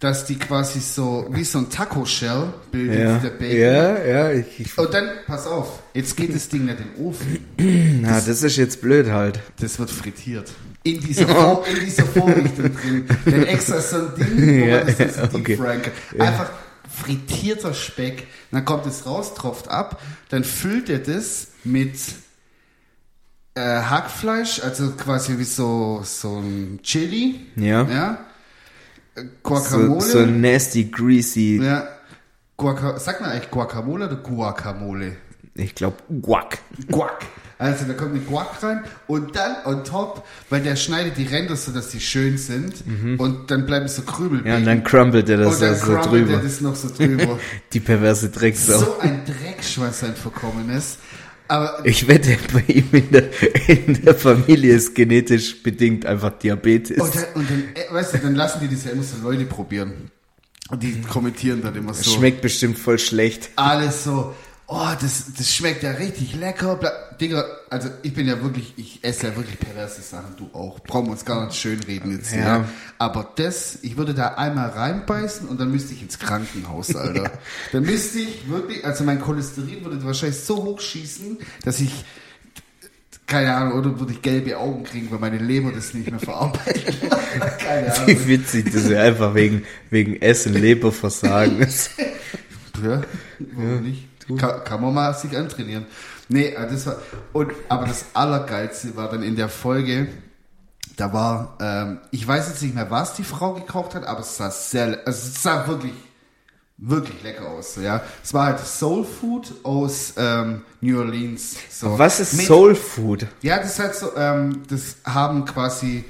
dass die quasi so, wie so ein Taco-Shell bildet, Ja, der Bacon. ja, ja, ich, ich, Und dann, pass auf, jetzt geht das Ding nicht in den Ofen. *clears throat* na, das ist jetzt blöd halt. Das wird frittiert. In dieser, Vor *laughs* in dieser Vorrichtung drin. Denn extra so ein Ding, wo Ja, das jetzt *laughs* ja, okay. kann. Einfach frittierter Speck. Dann kommt es raus, tropft ab. Dann füllt er das mit äh, Hackfleisch, also quasi wie so, so ein Chili. Ja. Ja. Äh, So, Guacamole. so nasty, greasy, ja. Guaca sagt man eigentlich Guacamole oder Guacamole? ich glaube, guac. Guac. Also da kommt eine Guac rein und dann on top, weil der schneidet die Ränder so, dass die schön sind und dann bleiben so Krümel. Mhm. Ja, und dann crumpelt er das und dann so crumbelt drüber. er das noch so drüber. *laughs* Die perverse Drecksau. so ein Dreckschwanz sein Verkommenes. Aber Ich wette, bei ihm in der, in der Familie ist genetisch bedingt einfach Diabetes. und dann, und dann, äh, weißt du, dann lassen die das ja immer so Leute probieren. Und die kommentieren dann immer so. Schmeckt bestimmt voll schlecht. alles so, oh, das, das schmeckt ja richtig lecker. Bla, Digga, also ich bin ja wirklich, ich esse ja wirklich perverse Sachen, du auch. Brauchen wir uns gar nicht schönreden jetzt hier. Ja. Aber das, ich würde da einmal reinbeißen und dann müsste ich ins Krankenhaus, *laughs* Alter. Dann müsste ich wirklich, also mein Cholesterin würde wahrscheinlich so hoch schießen, dass ich, keine Ahnung, oder würde ich gelbe Augen kriegen, weil meine Leber das nicht mehr verarbeitet. *laughs* keine Ahnung. Wie witzig, dass er einfach wegen, wegen Essen Leberversagen *laughs* ist. Ja, warum nicht? Kann, kann man mal sich antrainieren. Nee, äh, das war, und, aber das Allergeilste war dann in der Folge, da war, ähm, ich weiß jetzt nicht mehr, was die Frau gekocht hat, aber es sah sehr, also es sah wirklich, wirklich lecker aus, ja. Es war halt Soul Food aus ähm, New Orleans. So. Was ist Mit- Soul Food? ja, das ist halt so, ähm, das haben quasi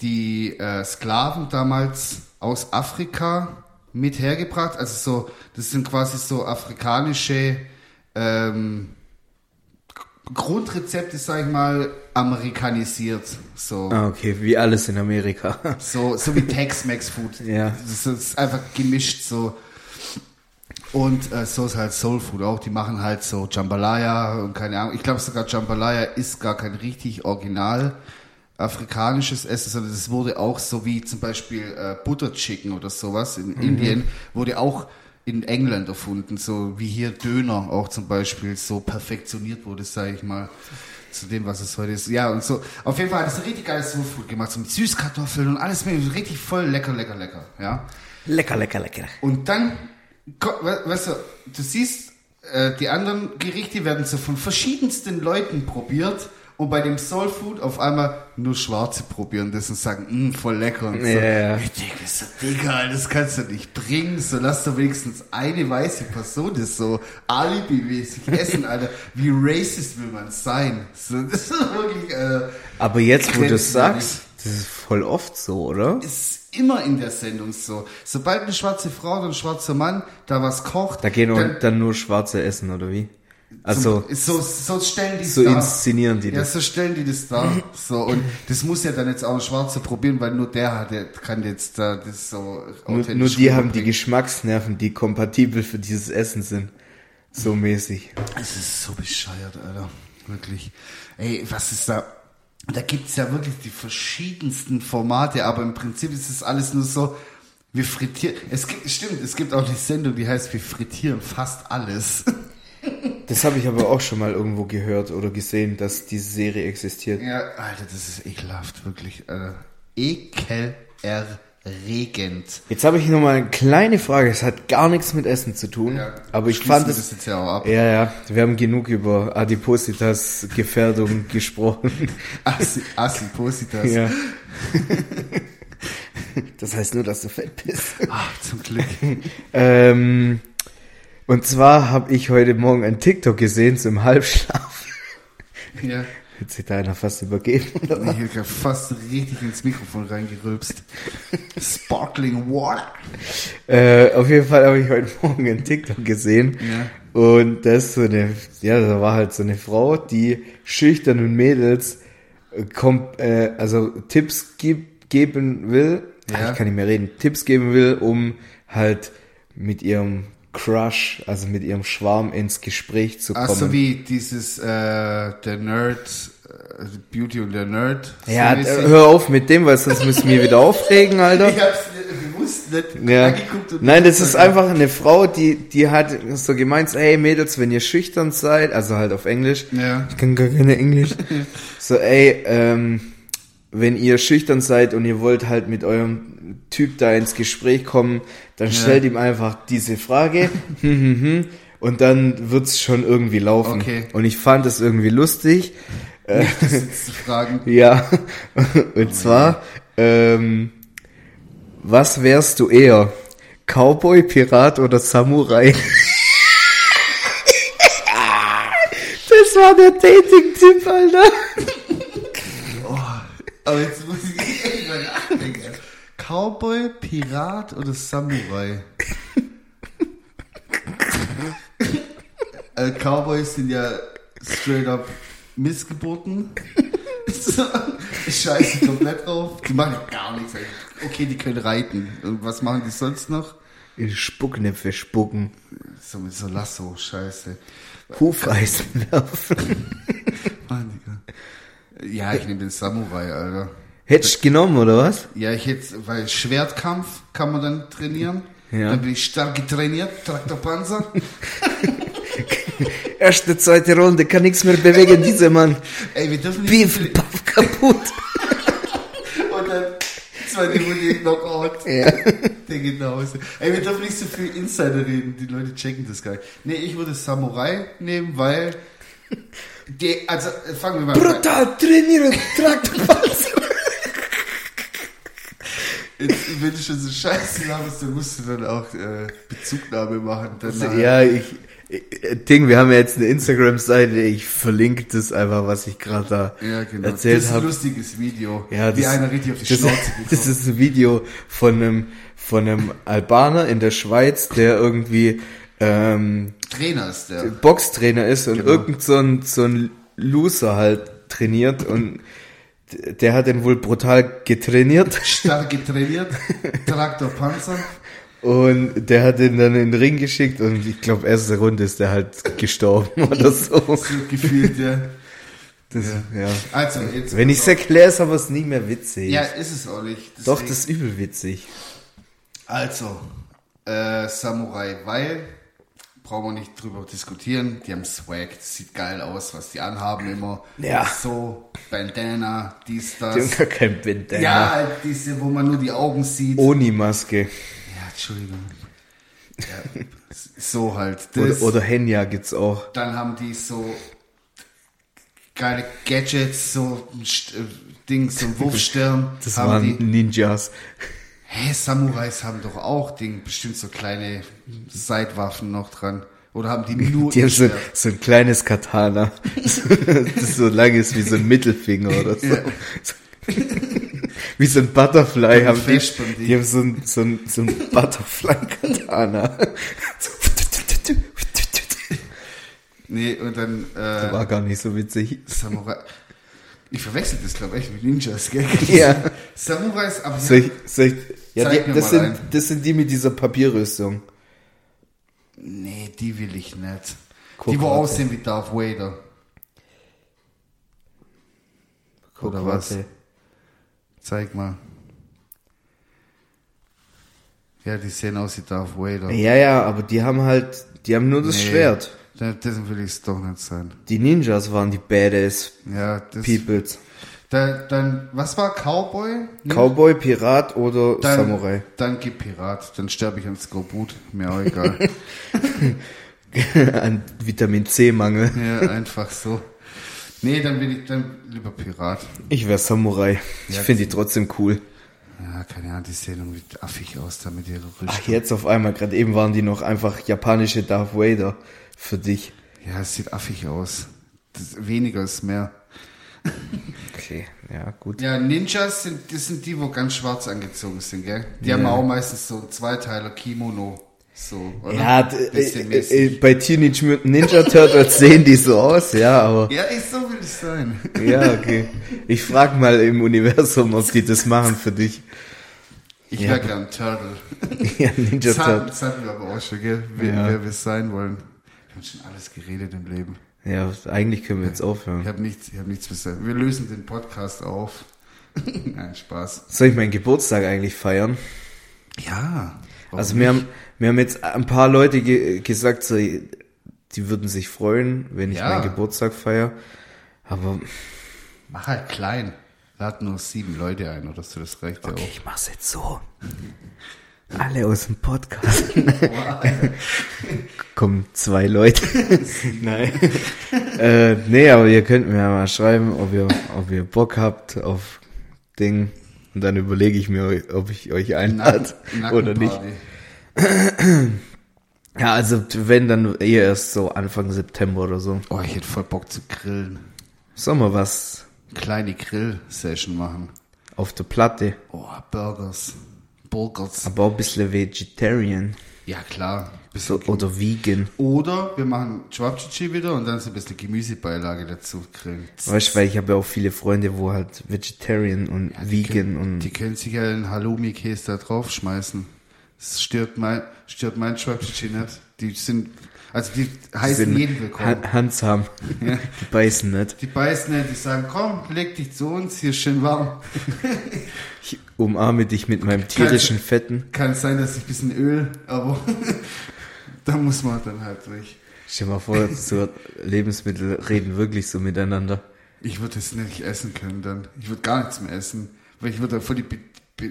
die äh, Sklaven damals aus Afrika mit hergebracht. Also so, das sind quasi so afrikanische ähm, Grundrezepte, sag ich mal, amerikanisiert. So, Ah, okay, wie alles in Amerika. *laughs* so, so wie Tex-Mex-Food. Ja. Das ist einfach gemischt so. Und äh, so ist halt Soul Food auch. Die machen halt so Jambalaya und keine Ahnung. Ich glaube sogar Jambalaya ist gar kein richtig original afrikanisches Essen, sondern das wurde auch so wie zum Beispiel äh, Butter Chicken oder sowas in Indien, wurde auch in England erfunden, so wie hier Döner auch zum Beispiel so perfektioniert wurde, sage ich mal, zu dem, was es heute ist. Ja, und so, auf jeden Fall hat es ein richtig geiles Food gemacht, so mit Süßkartoffeln und alles mögliche, richtig voll lecker, lecker, lecker, ja. Lecker, lecker, lecker. Und dann, weißt du, du siehst, äh, die anderen Gerichte werden so von verschiedensten Leuten probiert und bei dem Soul Food auf einmal nur Schwarze probieren das und sagen, mh, voll lecker und so. Ja. Ich denke so, Digga, das kannst du nicht bringen, so lass doch wenigstens eine weiße Person das so alibi-mäßig *laughs* essen, Alter. Wie racist will man sein? So, das ist wirklich, äh, Aber jetzt, wo du es sagst, das ist voll oft so, oder? ist immer in der Sendung so. Sobald eine schwarze Frau oder ein schwarzer Mann da was kocht, Da gehen dann, dann nur Schwarze essen, oder wie? Also, so, so stellen die so dar. inszenieren die Ja, das. so stellen die das da. So, und das muss ja dann jetzt auch ein Schwarzer probieren, weil nur der hat, der kann jetzt da das so Nur, nur die haben die. Geschmacksnerven, die kompatibel für dieses Essen sind. So mäßig. Es ist so bescheuert, Alter. Wirklich. Ey, was ist da? Da gibt's ja wirklich die verschiedensten Formate, aber im Prinzip ist es alles nur so, wir frittieren. Es gibt, stimmt, es gibt auch die Sendung, die heißt, wir frittieren fast alles. *laughs* Das habe ich aber auch schon mal irgendwo gehört oder gesehen, dass diese Serie existiert. Ja, Alter, das ist ekelhaft, wirklich. Alter. Ekelerregend. Jetzt habe ich noch mal eine kleine Frage. Es hat gar nichts mit Essen zu tun, Ja, aber ich fand es. das jetzt ja auch ab. Ja, ja, wir haben genug über Adipositas Gefährdung *laughs* gesprochen. Assi, Assipositas. Ja. *laughs* Das heißt nur, dass du fett bist. Ach, zum Glück. Ähm, und zwar habe ich heute Morgen ein TikTok gesehen zum Halbschlaf. Ja. Jetzt hätte einer fast übergeben. Oder? Ich hab grad fast richtig ins Mikrofon reingerülpst. Sparkling Water. Äh, auf jeden Fall habe ich heute Morgen ein TikTok gesehen. Ja. Und das so eine, ja, da war halt so eine Frau, die schüchternen Mädels äh, kommt, äh, also Tipps gib, geben will. Ja. Ah, Ich kann nicht mehr reden. Tipps geben will, um halt mit ihrem Crush, also mit ihrem Schwarm ins Gespräch zu kommen. Ach so wie dieses, äh, der Nerd, äh, Beauty und der Nerd. ja, so hör auf mit dem, weil sonst müssen wir wieder *laughs* aufregen, Alter. Ich hab's nicht bewusst nicht Ja. angeguckt. und- Nein, das ist einfach eine Frau, die, die hat so gemeint, ey Mädels, wenn ihr schüchtern seid, also halt auf Englisch, Ja. ich kann gar keine Englisch, *laughs* so ey, ähm, wenn ihr schüchtern seid und ihr wollt halt mit eurem Typ da ins Gespräch kommen, dann stellt ihm einfach diese Frage *laughs* und dann wird's schon irgendwie laufen. Okay. Und ich fand es irgendwie lustig. Äh, Das zu fragen. *laughs* ja, und zwar, ähm, was wärst du eher? Cowboy, Pirat oder Samurai? *laughs* Das war der Dating-Tipp, Alter. Aber jetzt muss ich *laughs* echt mal nachdenken. Cowboy, Pirat oder Samurai? äh, Cowboys sind ja straight up Missgeburten. Scheiße komplett drauf. Die machen gar nichts. Okay, die können reiten. Und was machen die sonst noch? Spucknäpfe spucken, So mit so Lasso, scheiße. Hufeisen werfen. Mann, Digga. Ja, ich nehme den Samurai, Alter. Hättest du genommen, oder was? Ja, ich hätte, weil Schwertkampf kann man dann trainieren. Ja. Dann bin ich stark getrainiert, Traktorpanzer. *laughs* Erste, zweite Runde, kann nichts mehr bewegen, dieser Mann. *laughs* Ey, wir dürfen nicht Beef, paff, kaputt. *laughs* und dann zweite Runde Knockout. Ja. Der geht nach Hause. Ey, wir dürfen nicht so viel Insider reden, die Leute checken das gar nicht. Nee, ich würde Samurai nehmen, weil die, also äh, fangen wir mal an. Brutal trainieren, Traktorpanzer. *laughs* Wenn du schon so scheiße laberst, dann musst du dann auch äh, Bezugnahme machen. Also, ja, ich, äh, Ding, wir haben ja jetzt eine Instagram-Seite, ich verlinke das einfach, was ich gerade da Ja, genau. erzählt das ist ein habe. lustiges Video. Ja, wie das, einer richtig auf die das, Schnauze bekommt. das ist ein Video von einem, von einem Albaner in der Schweiz, der irgendwie ähm, Trainer ist der. Boxtrainer ist und Genau. irgend so ein, so ein Loser halt trainiert und der hat den wohl brutal getrainiert *laughs* Stark getrainiert, *laughs* Traktorpanzer. und der hat ihn dann in den Ring geschickt und ich glaube erste Runde ist der halt gestorben *laughs* oder so. So gefühlt, ja. Das, ja. Also, jetzt. Wenn ich es erkläre, ist aber es nicht mehr witzig. Ja, ist es auch nicht. Doch, Deswegen- das ist übel witzig. Also, äh, Samurai, weil, brauchen wir nicht drüber diskutieren, die haben Swag, das sieht geil aus, was die anhaben immer. Ja. So, Bandana, dies, Die haben das. gar kein Bandana. Ja, halt diese, wo man nur die Augen sieht. Oni-Maske. Ja, Entschuldigung. Ja, so halt. *laughs* Oder, Das. oder Henya gibt's auch. Dann haben die so geile Gadgets, so ein äh, Ding, so ein *laughs* Wurfstern. Das haben waren die. Ninjas. Hä, Samurais haben doch auch Ding, bestimmt so kleine Seitwaffen noch dran. Oder haben die *laughs* nur Die haben so, so ein kleines Katana. *laughs* das so lang ist wie so ein Mittelfinger oder so. Ja. *laughs* Wie so ein Butterfly Und haben die. Die- Die haben so ein, so ein, so ein Butterfly-Katana. Nee, und dann äh, War gar nicht so witzig. Samurai. Ich verwechsel das, glaube ich, mit Ninjas, gell? Ja. Samurais, aber Soll ich, soll ich, ja, die, das, sind, einen. das sind die mit dieser Papierrüstung. Nee, die will ich nicht. Guck die, wo aussehen wie Darth Vader. Oder Guck, was? warte. Zeig mal. Ja, die sehen aus wie Darth Vader. Ja, ja, aber die haben halt, die haben nur das Nee. Schwert. Dessen will ich es doch nicht sein. Die Ninjas waren die Badass Ja, das. Peoples. Da, dann, was war Cowboy? Ne? Cowboy, Pirat oder dann, Samurai. Dann gib Pirat. Dann sterbe ich an Skorbut. Mir auch egal. *laughs* An Vitamin C-Mangel. ja, einfach so. Nee, dann will ich dann lieber Pirat. Ich wär Samurai. Ich Ja, finde die trotzdem cool. Ja, keine Ahnung, die sehen irgendwie affig aus da mit ihrer Rüstung. Ach, jetzt auf einmal, gerade eben waren die noch einfach japanische Darth Vader für dich. Ja, es sieht affig aus. Das, weniger ist mehr. Okay, ja, gut. Ja, Ninjas sind, das sind die, wo ganz schwarz angezogen sind, gell? Die Ja. haben auch meistens so Zweiteiler Kimono. So, oder? Ja, äh, äh, mäßig. bei Teenage Mutant Ninja Turtles *laughs* sehen die so aus, ja, aber Ja, ich, so will es sein. *laughs* ja, okay. Ich frag mal im Universum, ob die das machen für dich. Ich Ja. wäre gern Turtle. *laughs* Ja, Ninja Turtles. das hatten wir aber auch schon, gell? Wer, Ja. wer wir sein wollen. Wir haben schon alles geredet im Leben. Ja, eigentlich können wir jetzt Ich aufhören. habe nichts, ich hab nichts sagen. Wir lösen den Podcast auf. *laughs* Nein, Spaß. Soll ich meinen Geburtstag eigentlich feiern? Ja. Also wir nicht? haben, wir haben jetzt ein paar Leute ge gesagt, so, die würden sich freuen, wenn ich Ja. meinen Geburtstag feiere. Aber Mach halt klein. Lad nur sieben Leute ein oder so, das reicht okay, ja ich mach's jetzt so. *laughs* Alle aus dem Podcast. *laughs* Kommen zwei Leute. Nein. *laughs* äh, nee, aber ihr könnt mir ja mal schreiben, ob ihr, ob ihr Bock habt auf Ding. Und dann überlege ich mir, ob ich euch einlade oder nicht. *clears throat* Ja, also wenn, dann eher erst so Anfang September oder so. Oh, ich hätte voll Bock zu grillen. Sollen wir was Kleine Grill-Session machen. auf der Platte? Oh, Burgers. Burgers. Aber auch ein bisschen Vegetarian. Ja, klar. So, oder Vegan. Oder wir machen Chwapchichi wieder und dann so ein bisschen Gemüsebeilage dazu grillen. Weißt du, weil ich habe ja auch viele Freunde, wo halt Vegetarian und Die Vegan können, und Die können sich ja einen Halloumi-Käse da draufschmeißen. Das stört mein, stört mein Chwapchichi nicht. Die sind, also die heißen sind jeden willkommen. Han- handsam. Ja. Die beißen nicht. Die beißen nicht, die sagen, komm, leg dich zu uns, hier ist schön warm. Ich umarme dich mit meinem tierischen Fetten. Kann sein, dass ich ein bisschen Öl, aber *laughs* da muss man dann halt durch. Stell dir mal vor, so Lebensmittel reden wirklich so miteinander. Ich würde es nicht essen können dann. Ich würde gar nichts mehr essen. Weil ich würde voll die... Be Be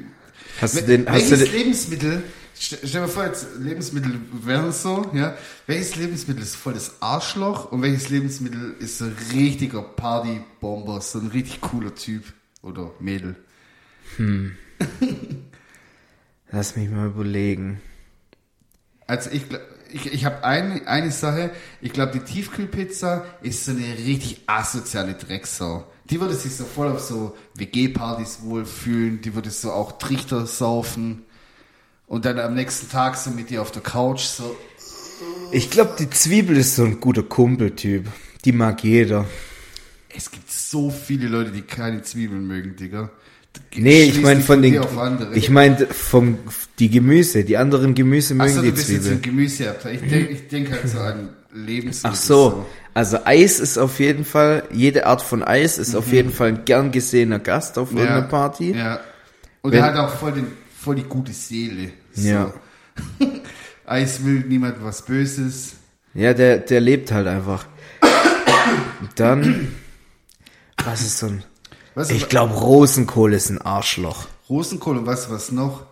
Hast du den, hast du welches den, Lebensmittel, stell dir mal vor, jetzt Lebensmittel wären so, ja, welches Lebensmittel ist voll das Arschloch und welches Lebensmittel ist so ein richtiger Partybomber, so ein richtig cooler Typ oder Mädel. lass mich mal überlegen. Also ich ich, ich habe eine, eine Sache, ich glaube, die Tiefkühlpizza ist so eine richtig asoziale Drecksau. Die würde sich so voll auf so WG-Partys wohlfühlen, die würde so auch Trichter saufen und dann am nächsten Tag so mit dir auf der Couch so, Ich glaube, die Zwiebel ist so ein guter Kumpeltyp. Die mag jeder. es gibt so viele Leute, die keine Zwiebeln mögen, Digga. Nee, ich meine von den, dir auf andere. ich meine vom, die Gemüse, die anderen Gemüse mögen Achso, die bist jetzt Gemüseabteil. Ich denke ich denk halt so an Lebensmittel. Ach so, also Eis ist auf jeden Fall, jede Art von Eis ist auf jeden Fall ein gern gesehener Gast auf irgendeiner Party. Mhm. Ja. Und Wenn- er hat auch voll, den, voll die gute Seele. So. Ja. *laughs* Eis will niemand was Böses. Ja, der, der lebt halt einfach. *coughs* Dann, was ist so ein, Was ich glaube Rosenkohl ist ein Arschloch. Rosenkohl und was, was noch?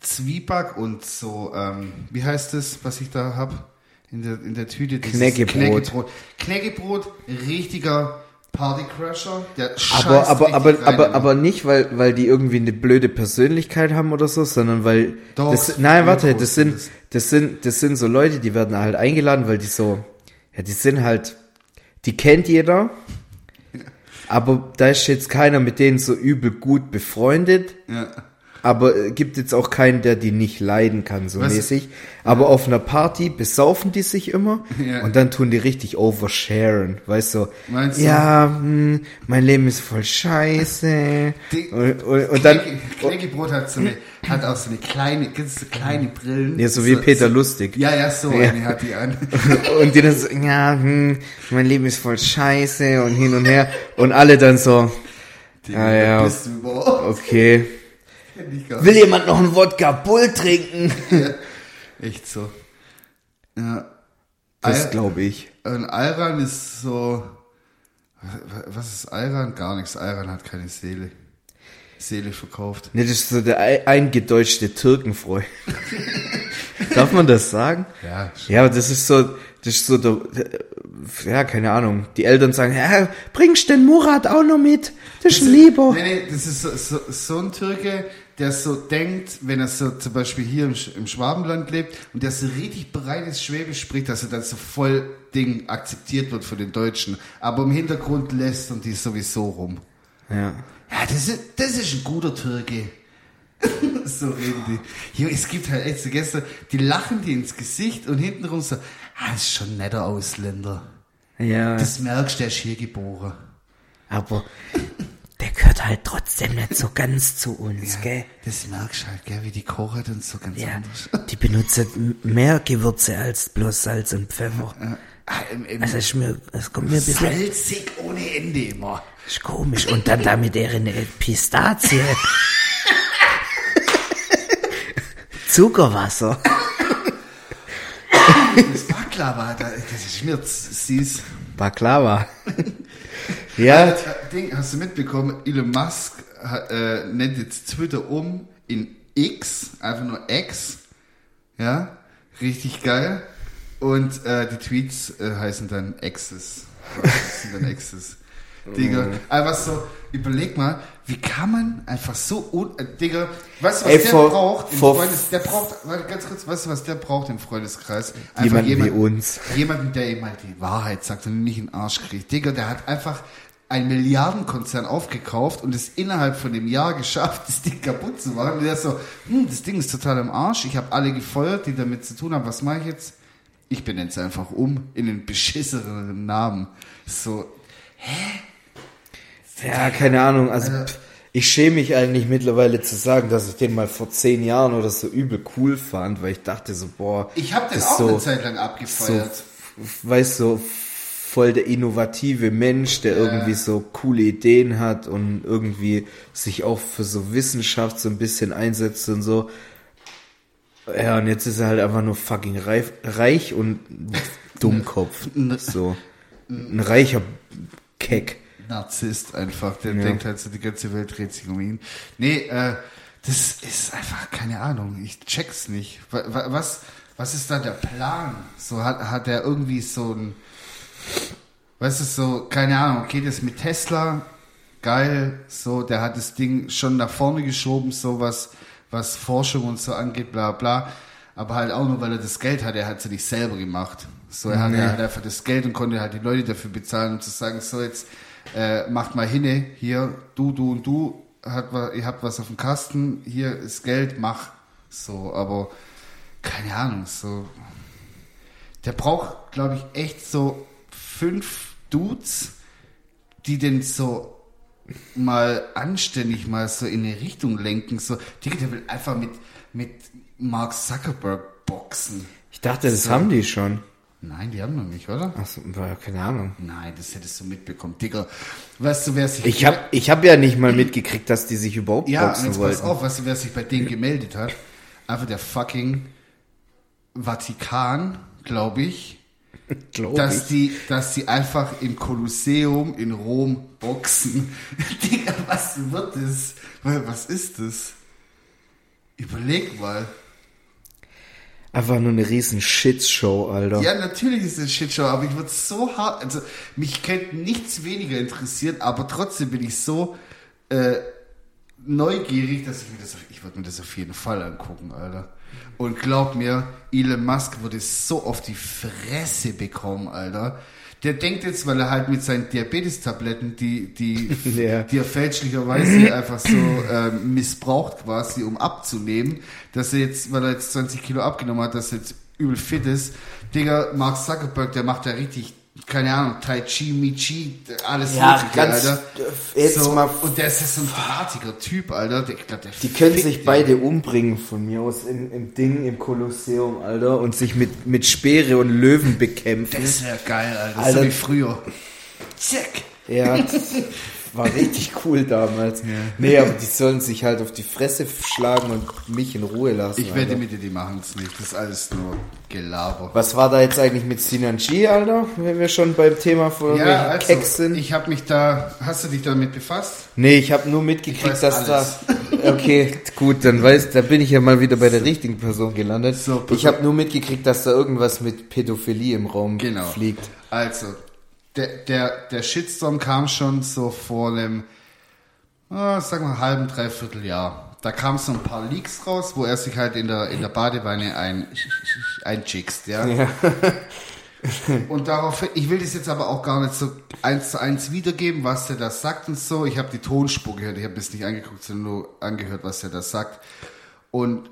Zwieback und so, ähm, wie heißt das, was ich da hab in der, in der Tüte? Dieses Knäckebrot. Knäckebrot. Knäckebrot, richtiger Partycrusher. Der Aber, aber, aber, aber, immer. aber nicht, weil, weil die irgendwie eine blöde Persönlichkeit haben oder so, sondern weil, Doch, das, nein, warte, das sind das sind, das sind so Leute, die werden halt eingeladen, weil die so, ja, die sind halt, die kennt jeder, *laughs* aber da ist jetzt keiner mit denen so übel gut befreundet, Ja. Aber äh, gibt jetzt auch keinen, der die nicht leiden kann, so Was- mäßig. Aber auf einer Party besaufen die sich immer *laughs* Ja. und dann tun die richtig oversharen, weißt du? Meinst du? ja, hm, mein Leben ist voll scheiße. *laughs* Die- und, und, und dann, Knäcke- Knäckebrot hat so eine, hat auch so eine kleine, so kleine Brillen. ja, so wie Peter Lustig. Ja, ja, so Ja. eine hat die an. *laughs* Und die dann so, ja, hm, mein Leben ist voll scheiße und hin und her. Und alle dann so, Digga, Ah, ja. Okay. Will jemand noch einen Wodka Bull trinken? nicht. *laughs* Echt so. Ja. Das glaube ich. Und Ayran ist so. Was ist Ayran? Gar nichts. Ayran hat keine Seele. Seele verkauft. Ne, das ist so der ei- eingedeutschte Türkenfreund. *laughs* Darf man das sagen? Ja, Ja, aber das ist so, das ist so, der, ja, keine Ahnung. Die Eltern sagen, ja, bringst den Murat auch noch mit? Das ist lieber. Nee, nee, das ist so, so, so ein Türke, der so denkt, wenn er so zum Beispiel hier im, im Schwabenland lebt und der so richtig bereites Schwäbisch spricht, dass er dann so voll Ding akzeptiert wird von den Deutschen. Aber im Hintergrund lässt und die sowieso rum. Ja. Ja, das ist, das ist ein guter Türke. *laughs* so reden die. Jo, es gibt halt echt so Gäste, die lachen dir ins Gesicht und hintenrum so, ah, das ist schon ein netter Ausländer. Ja. Das merkst, der ist hier geboren. aber der gehört halt trotzdem nicht so ganz zu uns, gell? Das merkst du halt, gell, wie die kochen und so ganz Ja, anders. *laughs* die benutzen mehr Gewürze als bloß Salz und Pfeffer. Ah, im, im Also ist mir, es kommt mir ein bisschen salzig ohne Ende immer. ist komisch. Und dann da mit deren äh, Pistazie. *laughs* Zuckerwasser. Das Baklava, da- das ist mir süß. Baklava. *laughs* ja, Äh, Ding, hast du mitbekommen, Elon Musk äh, nennt jetzt Twitter um in X, einfach nur X. Ja, richtig geil. Und äh, die Tweets äh, heißen dann X's. *laughs* Sind dann X's. Digga, einfach so, überleg mal, wie kann man einfach so un... Äh, Digga, weißt du, was Ey, der vor- braucht im vor- Freundes... Der braucht, warte, ganz kurz, weißt du, was der braucht im Freundeskreis? Einfach Jemanden wie jemand- uns. Jemanden, der ihm halt die Wahrheit sagt und nicht in den Arsch kriegt. Digga, der hat einfach einen Milliardenkonzern aufgekauft und es innerhalb von dem Jahr geschafft, *laughs* das Ding kaputt zu machen. Und der ist so, hm, das Ding ist total im Arsch. Ich habe alle gefeuert, die damit zu tun haben. Was mache ich jetzt? Ich benenne es einfach um in den beschisseneren Namen. So, ja, keine Ahnung. Also pff, ich schäme mich eigentlich mittlerweile zu sagen, dass ich den mal vor zehn Jahren oder so übel cool fand, weil ich dachte so, boah, ich habe den auch so, eine Zeit lang so, abgefeiert. weißt so voll der innovative Mensch, der irgendwie so coole Ideen hat und irgendwie sich auch für so Wissenschaft so ein bisschen einsetzt und so. Ja, und jetzt ist er halt einfach nur fucking reif, reich und Dummkopf. So. Ein reicher Keck. Narzisst einfach, der Ja. denkt halt so, die ganze Welt dreht sich um ihn. Nee, äh, das ist einfach, keine Ahnung, ich check's nicht. Wa- wa- Was, was ist da der Plan? So hat, hat er irgendwie so ein, weißt du, so, keine Ahnung, geht es mit Tesla, geil, so, der hat das Ding schon nach vorne geschoben, so was, was Forschung und so angeht, bla bla. Aber halt auch nur, weil er das Geld hat, er hat es ja nicht selber gemacht. So, er hat, Nee. hat einfach das Geld und konnte halt die Leute dafür bezahlen, um zu sagen, so jetzt äh, macht mal hinne, hier, du, du und du, hat, ihr habt was auf dem Kasten, hier ist Geld, mach. So, aber keine Ahnung, so. Der braucht, glaube ich, echt so fünf Dudes, die den so mal anständig mal so in eine Richtung lenken. So, Digga, der will einfach mit, mit Mark Zuckerberg boxen. Ich dachte, das haben die schon. Nein, die haben noch nicht, oder? Ach so, war keine Ahnung. Nein, das hättest du mitbekommen. Digga, weißt du, wer sich... Ich hab, ich hab ja nicht mal mitgekriegt, dass die sich überhaupt Ja, boxen jetzt wollten. pass auf, weißt du, wer sich bei denen gemeldet hat? Einfach der fucking Vatikan, glaube ich. *laughs* Dass die, dass die einfach im Kolosseum in Rom boxen. *laughs* Digga, was wird das? Was ist das? Überleg mal. Einfach nur eine riesen Shitshow, Alter. Ja, natürlich ist es Shitshow, aber ich würde so hart, also mich könnte nichts weniger interessieren, aber trotzdem bin ich so äh, neugierig, dass ich mir das, auf- ich würde mir das auf jeden Fall angucken, Alter. Und glaub mir, Elon Musk würde so auf die Fresse bekommen, Alter. Der denkt jetzt, weil er halt mit seinen Diabetes-Tabletten, die, die, *laughs* Ja. die er fälschlicherweise einfach so ähm, missbraucht quasi, um abzunehmen, dass er jetzt, weil er jetzt 20 Kilo abgenommen hat, dass er jetzt übel fit ist. Digga, Mark Zuckerberg, der macht ja richtig, keine Ahnung, Tai Chi, Mi Chi, alles Ja, Mögliche, ganz- Alter. jetzt so, mal- und der ist ja so ein drahtiger Typ, Alter. Der, glaub, der Die können sich den. beide umbringen von mir aus im, im Ding, im Kolosseum, Alter, und sich mit, mit Speere und Löwen bekämpfen. Das wäre geil, Alter. Alter. So wie früher. Check. Ja. *laughs* war richtig cool damals. Ja. Nee, aber die sollen sich halt auf die Fresse schlagen und mich in Ruhe lassen. Ich wette mit dir, die machen es nicht. Das ist alles nur Gelaber. Was war da jetzt eigentlich mit Sinan G, Alter? Wenn wir schon beim Thema von Ja, also, Keks sind. ich habe mich da, hast du dich damit befasst? Nee, ich habe nur mitgekriegt, dass alles. da. *laughs* Okay, gut, dann weiß, da bin ich ja mal wieder bei der richtigen Person gelandet. So, ich habe nur mitgekriegt, dass da irgendwas mit Pädophilie im Raum Genau. fliegt. Also, der, der, der Shitstorm kam schon so vor einem, äh, sagen wir, halben, dreiviertel Jahr. Da kamen so ein paar Leaks raus, wo er sich halt in der, in der Badewanne ein, einchickst, ja. Ja. *laughs* Und darauf, ich will das jetzt aber auch gar nicht so eins zu eins wiedergeben, was der da sagt und so. Ich habe die Tonspur gehört, ich habe das nicht angeguckt, sondern nur angehört, was er da sagt. Und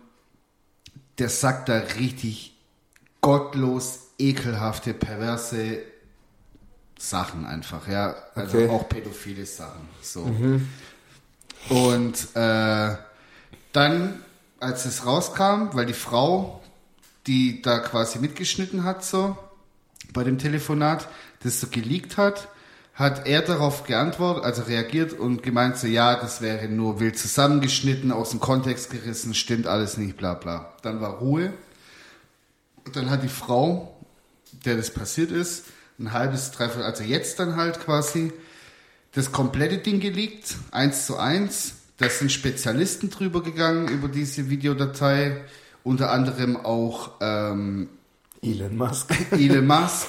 der sagt da richtig gottlos, ekelhafte, perverse Sachen einfach, ja. Also Okay. auch pädophile Sachen. So. Und äh, dann, als es rauskam, weil die Frau, die da quasi mitgeschnitten hat, so bei dem Telefonat, das so geleakt hat, hat er darauf geantwortet, also reagiert und gemeint so, ja, das wäre nur wild zusammengeschnitten, aus dem Kontext gerissen, stimmt alles nicht, bla bla. Dann war Ruhe. Und dann hat die Frau, der das passiert ist, ein halbes, dreiviertel, also jetzt dann halt quasi, das komplette Ding geleakt, eins zu eins. Da sind Spezialisten drüber gegangen über diese Videodatei, unter anderem auch ähm, Elon Musk. *laughs* Elon Musk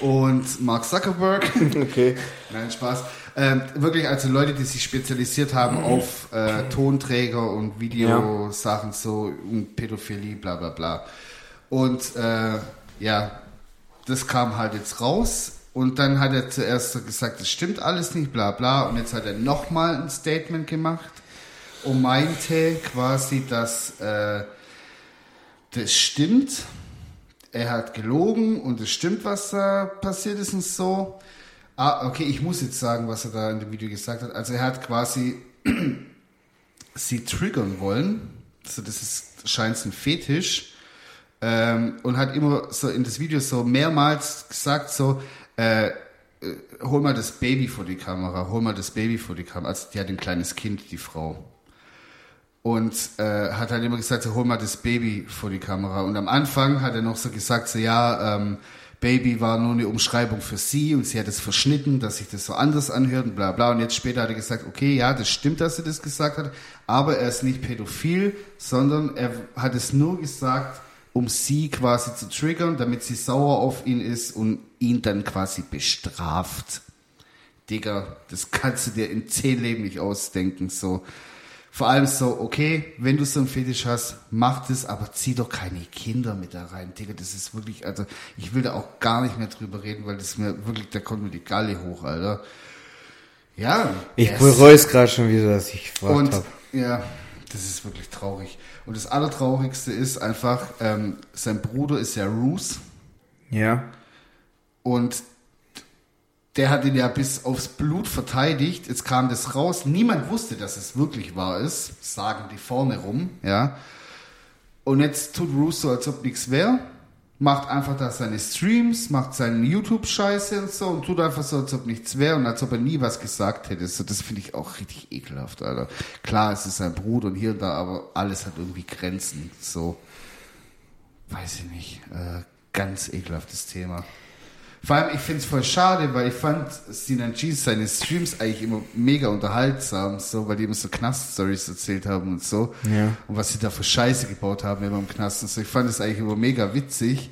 und Mark Zuckerberg. *laughs* Okay. Nein, Spaß. Ähm, wirklich also Leute, die sich spezialisiert haben auf äh, Tonträger und Videosachen, so um Pädophilie, bla bla bla. Und äh, ja, das kam halt jetzt raus. Und dann hat er zuerst gesagt, das stimmt alles nicht, bla bla. Und jetzt hat er nochmal ein Statement gemacht und meinte quasi, dass äh, das stimmt. Er hat gelogen und es stimmt, was da passiert ist und so. Ah, okay, ich muss jetzt sagen, was er da in dem Video gesagt hat. Also er hat quasi *clears throat* sie triggern wollen. Also das ist scheint ein Fetisch. Ähm, und hat immer so in das Video so mehrmals gesagt so, äh, äh, hol mal das Baby vor die Kamera, hol mal das Baby vor die Kamera. Also die hat ein kleines Kind, die Frau. Und äh, hat halt immer gesagt, so, hol mal das Baby vor die Kamera. Und am Anfang hat er noch so gesagt, so ja, ähm, Baby war nur eine Umschreibung für sie und sie hat es verschnitten, dass sich das so anders anhört und bla bla. Und jetzt später hat er gesagt, okay, ja, das stimmt, dass er das gesagt hat, aber er ist nicht pädophil, sondern er hat es nur gesagt, um sie quasi zu triggern, damit sie sauer auf ihn ist und ihn dann quasi bestraft. Digga, das kannst du dir in zehn Leben nicht ausdenken, so. Vor allem so, okay, wenn du so einen Fetisch hast, mach das, aber zieh doch keine Kinder mit da rein, Digga. Das ist wirklich, also ich will da auch gar nicht mehr drüber reden, weil das mir wirklich, da kommt mir die Galle hoch, Alter. Ja. Ich er bereue es gerade schon wieder, dass ich gefragt habe. ja, das ist wirklich traurig. Und das Allertraurigste ist einfach, ähm, sein Bruder ist ja Roos Ja. und der hat ihn ja bis aufs Blut verteidigt. Jetzt kam das raus. Niemand wusste, dass es wirklich wahr ist. Sagen die vorne rum, ja. Und jetzt tut Roos so, als ob nichts wäre. Macht einfach da seine Streams, macht seine YouTube-Scheiße und so und tut einfach so, als ob nichts wäre und als ob er nie was gesagt hätte. So, das finde ich auch richtig ekelhaft, Alter. Klar, es ist sein Bruder und hier und da, aber alles hat irgendwie Grenzen. So, weiß ich nicht. Äh, ganz ekelhaftes Thema. Vor allem, ich finde es voll schade, weil ich fand Sinan G seine Streams eigentlich immer mega unterhaltsam, so, weil die immer so Knast-Stories erzählt haben und so. Ja. Und was sie da für Scheiße gebaut haben immer im Knast und so. Ich fand es eigentlich immer mega witzig.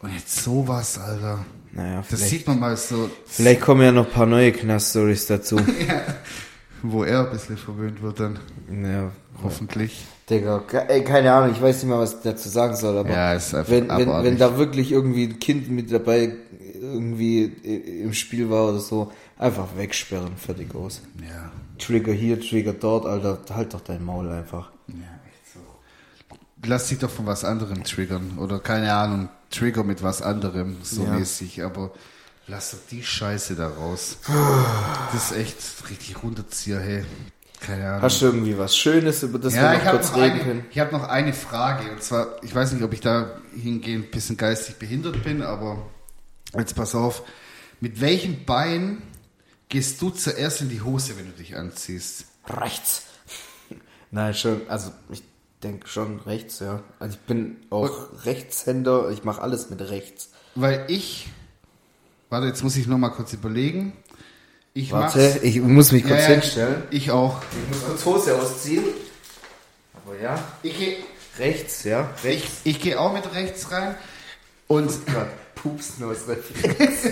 Und jetzt sowas, Alter. Naja, Das sieht man mal so, vielleicht kommen ja noch ein paar neue Knast-Stories dazu. *laughs* wo er ein bisschen verwöhnt wird dann. ja, Hoffentlich. Digga, ey, keine Ahnung, ich weiß nicht mal, was ich dazu sagen soll, aber Ja, ist einfach wenn, wenn, wenn da wirklich irgendwie ein Kind mit dabei irgendwie im Spiel war oder so, einfach wegsperren, fertig aus. Ja. Trigger hier, Trigger dort, Alter, halt doch dein Maul einfach. Ja, echt so. Lass dich doch von was anderem triggern. Oder keine Ahnung, Trigger mit was anderem, so Ja. mäßig. Aber lass doch die Scheiße da raus. Das ist echt richtig runterzieher, hey. Keine Ahnung. Hast du irgendwie was Schönes, über das ja, wir ich noch habe kurz noch, reden eine, können? ich hab noch eine Frage. Und zwar, ich weiß nicht, ob ich da hingehend ein bisschen geistig behindert bin, aber jetzt pass auf. Mit welchem Bein gehst du zuerst in die Hose, wenn du dich anziehst? Rechts. *laughs* Nein, schon, also ich denke schon rechts, ja. Also ich bin auch Rechtshänder, ich mache alles mit rechts. Weil ich, warte, jetzt muss ich noch mal kurz überlegen. Ich Warte, mach's- ich muss mich kurz Ja, hinstellen. Ich auch. Ich muss kurz Hose ausziehen. Aber ja, Ich gehe rechts, ja, ich, rechts. ich geh auch mit rechts rein und Rechts.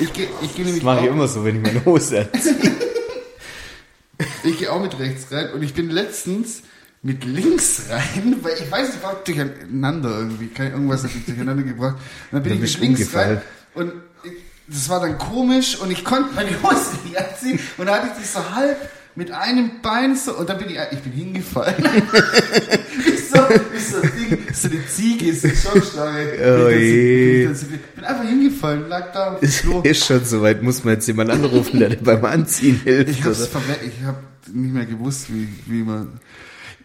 ich gehe ich geh Das nämlich mache ich immer so, wenn ich meine Hose anziehe. *laughs* ich geh auch mit rechts rein und ich bin letztens mit links rein, weil ich weiß, ich war durcheinander irgendwie, kein irgendwas hat mich durcheinander gebracht. Und dann bin Da ich mit links rein und ich, das war dann komisch und ich konnte meine Hose nicht anziehen und dann hatte ich die so halb mit einem Bein so und dann bin ich, ich bin hingefallen. *laughs* wie so, wie so ein Ding, so eine Ziege, ist eine Schockstange. Oh je. bin einfach hingefallen, lag da Ist, Klo. ist schon soweit, muss man jetzt jemand anrufen, der dir *laughs* beim Anziehen hilft. Ich hab's ich hab nicht mehr gewusst, wie, wie man.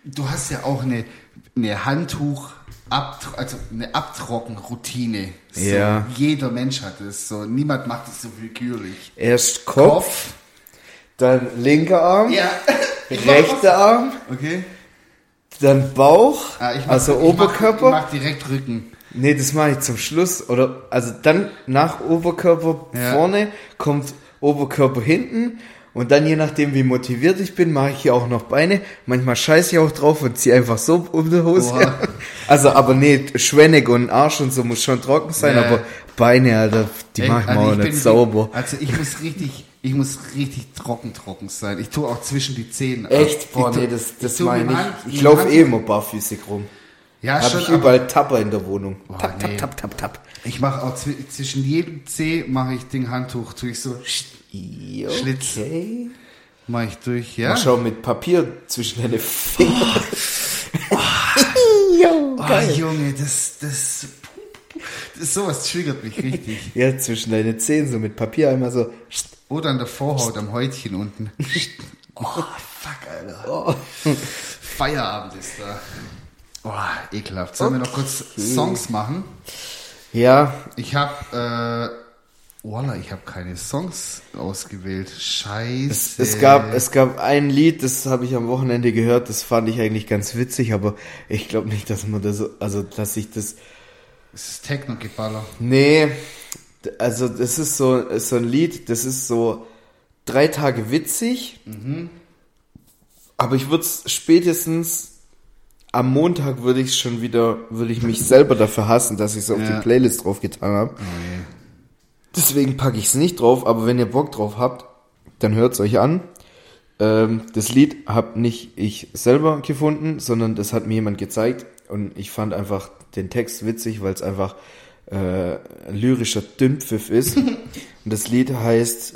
Du hast ja auch eine, eine Handtuch, Abtro also eine Abtrockenroutine. So, Ja. Jeder Mensch hat es. So, niemand macht es so willkürlich. Erst Kopf, dann linker Arm, Ja. *laughs* rechter Arm, Okay. dann Bauch, Ah, ich mach, also ich Oberkörper. Mach, ich mach direkt Rücken. Nee, das mache ich zum Schluss. Oder also dann nach Oberkörper Ja. vorne kommt Oberkörper hinten. Und dann je nachdem, wie motiviert ich bin, mache ich hier auch noch Beine. Manchmal scheiße ich auch drauf und ziehe einfach so um die Hose. Oha. *laughs* Also, aber nee, Schwennig und Arsch und so muss schon trocken sein, Ja. aber Beine, Alter, die Ey, mache ich also mal auch ich nicht sauber. Also ich muss richtig, ich muss richtig trocken trocken sein. Ich tue auch zwischen die Zähne. ab. Echt? Boah, nee, das, das meine ich. Hand- Ich laufe eh immer barfüßig rum. Ja, Hab schon, ich aber überall Tapper in der Wohnung. Boah, tap, tap, nee. tap, tap, tap. ich mache auch zwi zwischen jedem Zeh mache ich Ding Handtuch, tue ich so, Ja, Schlitz. Okay. mache ich durch, ja. Mal schau mit Papier zwischen deine Finger. Oh, *laughs* Junge, das, das, das, sowas triggert mich richtig. Ja, zwischen deine Zehen, so mit Papier einmal so. Oder an der Vorhaut am Häutchen unten. *laughs* Oh, fuck, Alter. Oh. Feierabend ist da. Oh, ekelhaft. Sollen wir noch kurz Songs machen? Ja, Ich habe, äh, Walla, ich habe keine Songs ausgewählt. Scheiße. es, es, gab, es gab ein Lied, das habe ich am Wochenende gehört, das fand ich eigentlich ganz witzig, aber ich glaube nicht, dass man das, also, dass ich das, Es ist Techno-Geballer. nee, also, das ist so, ist so ein Lied, das ist so drei Tage witzig, aber ich würde es spätestens am Montag würde ich schon wieder, würde ich mich selber dafür hassen, dass ich es auf Ja. die Playlist draufgetan habe. Oh, je. Deswegen packe ich es nicht drauf, aber wenn ihr Bock drauf habt, dann hört's euch an. Ähm, das Lied habe nicht ich selber gefunden, sondern das hat mir jemand gezeigt und ich fand einfach den Text witzig, weil es einfach äh, lyrischer Dünnpfiff ist. *laughs* und das Lied heißt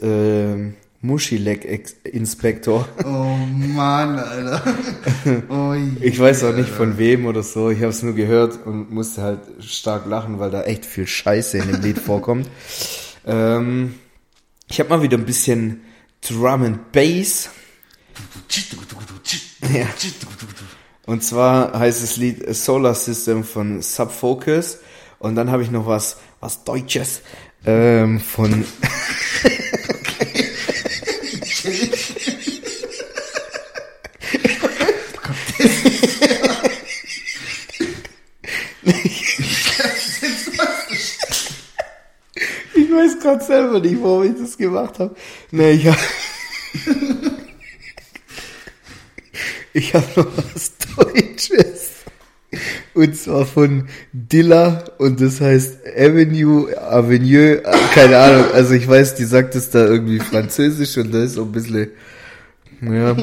Muschileck Ex- Inspector. Oh Mann, Alter. *laughs* Oh, je, Ich weiß auch nicht Alter. von wem oder so. Ich habe es nur gehört und musste halt stark lachen, weil da echt viel Scheiße in dem Lied *laughs* vorkommt. Ähm, ich habe mal wieder ein bisschen Drum and Bass. Ja. Und zwar heißt das Lied Solar System von Subfocus. Und dann habe ich noch was, was Deutsches ähm, von *laughs* Ich weiß gerade selber nicht, warum ich das gemacht habe. Nee, ich habe *laughs* ich hab noch was Deutsches. Und zwar von Dilla und das heißt Avenue, Avenue, äh, keine Ahnung. Also ich weiß, die sagt es da irgendwie französisch und da ist so ein bisschen, ja,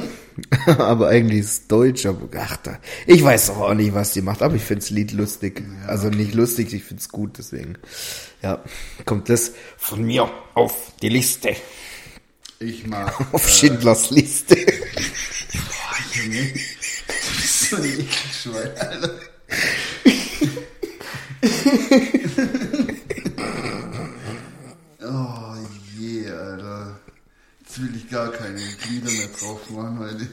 *laughs* aber eigentlich ist es deutsch, aber ach da, ich weiß doch auch nicht, was die macht, aber ich find's Lied lustig. Also nicht lustig, ich find's gut, deswegen, ja, kommt das von mir auf die Liste, Ich mag. *laughs* auf Schindlers Liste. Junge. Du bist so ein Alter. Oh je, Alter. Jetzt will ich gar keine Glieder mehr drauf machen, weil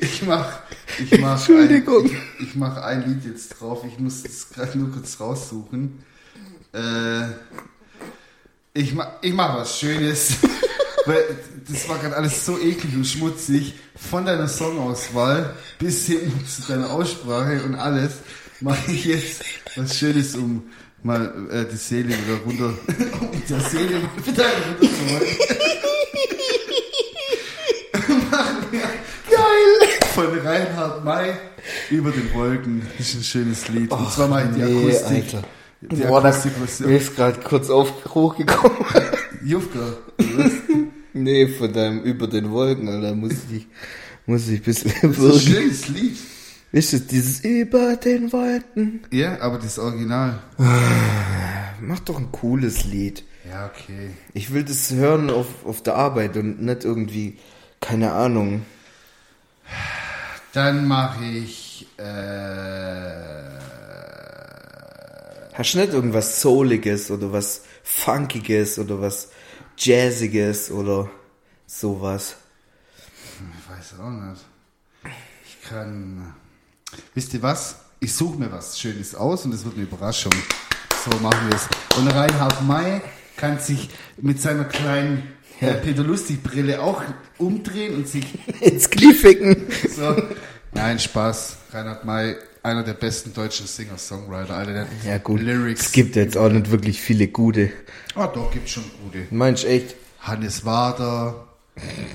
ich mach, ich mach, Entschuldigung. Ein, ich, ich mach ein Lied jetzt drauf. Ich muss es gerade nur kurz raussuchen. Äh, ich, ma ich mach was Schönes. Weil das war gerade alles so eklig und schmutzig. Von deiner Songauswahl bis hin zu deiner Aussprache und alles mache ich jetzt was Schönes, um mal äh, die Seele wieder runter, *laughs* um der Seele wieder runterzuholen. *laughs* Machen wir Geil! Von Reinhard May über den Wolken. Das ist ein schönes Lied. und zwar mal die nee, Akustik. Alter. Die Boah, das Akustikversion. mir ist gerade kurz auf, hochgekommen. Jufka. Nee, von deinem Über den Wolken, Alter, muss ich, muss ich ein bisschen Das ist ein schönes Lied. Ist es dieses Über den Wolken? Ja, aber das Original. Mach doch ein cooles Lied. Ja, okay. Ich will das hören auf, auf der Arbeit und nicht irgendwie, keine Ahnung. Dann mache ich. Äh, Hast du nicht irgendwas Souliges oder was Funkiges oder was Jazziges oder sowas? ich weiß auch nicht. Ich kann. Wisst ihr was? Ich suche mir was Schönes aus und es wird eine Überraschung. So machen wir es. Und Reinhard May kann sich mit seiner kleinen äh, Peter Lustig Brille auch umdrehen und sich Ins Knie ficken. so. Nein, Spaß. Reinhard May, einer der besten deutschen Singer-Songwriter. Einer der Ja gut, Lyrics. es gibt jetzt auch nicht wirklich viele gute. Ah, doch, gibt's schon gute. Meinst du echt? Hannes Wader.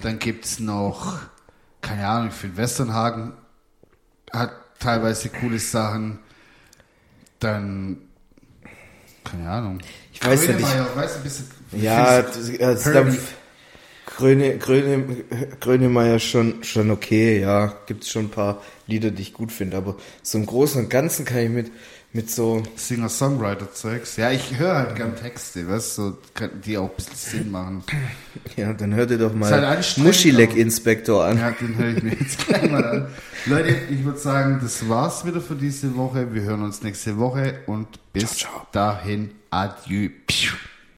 Dann gibt's noch, keine Ahnung, finde Westernhagen hat teilweise coole Sachen. Dann, keine Ahnung. Ich weiß nicht, Grönemeyer, weißt du, bist du, Ja, findest das, du- also Herbie. dann, Gröne, Gröne, Grönemeyer schon, schon okay, ja. Gibt's schon ein paar Lieder, die ich gut finde, aber so im Großen und Ganzen kann ich mit, mit so, Singer-Songwriter-Zeugs. Ja, ich höre halt gern Texte, weißt du, so, die auch ein bisschen Sinn machen. ja, dann hör dir doch halt mal anstrengend, Muschileck-Inspektor an. Ja, den höre ich mir jetzt gleich mal an. Leute, ich würde sagen, das war's wieder für diese Woche. Wir hören uns nächste Woche und bis Ciao, ciao. dahin. Adieu. Piu.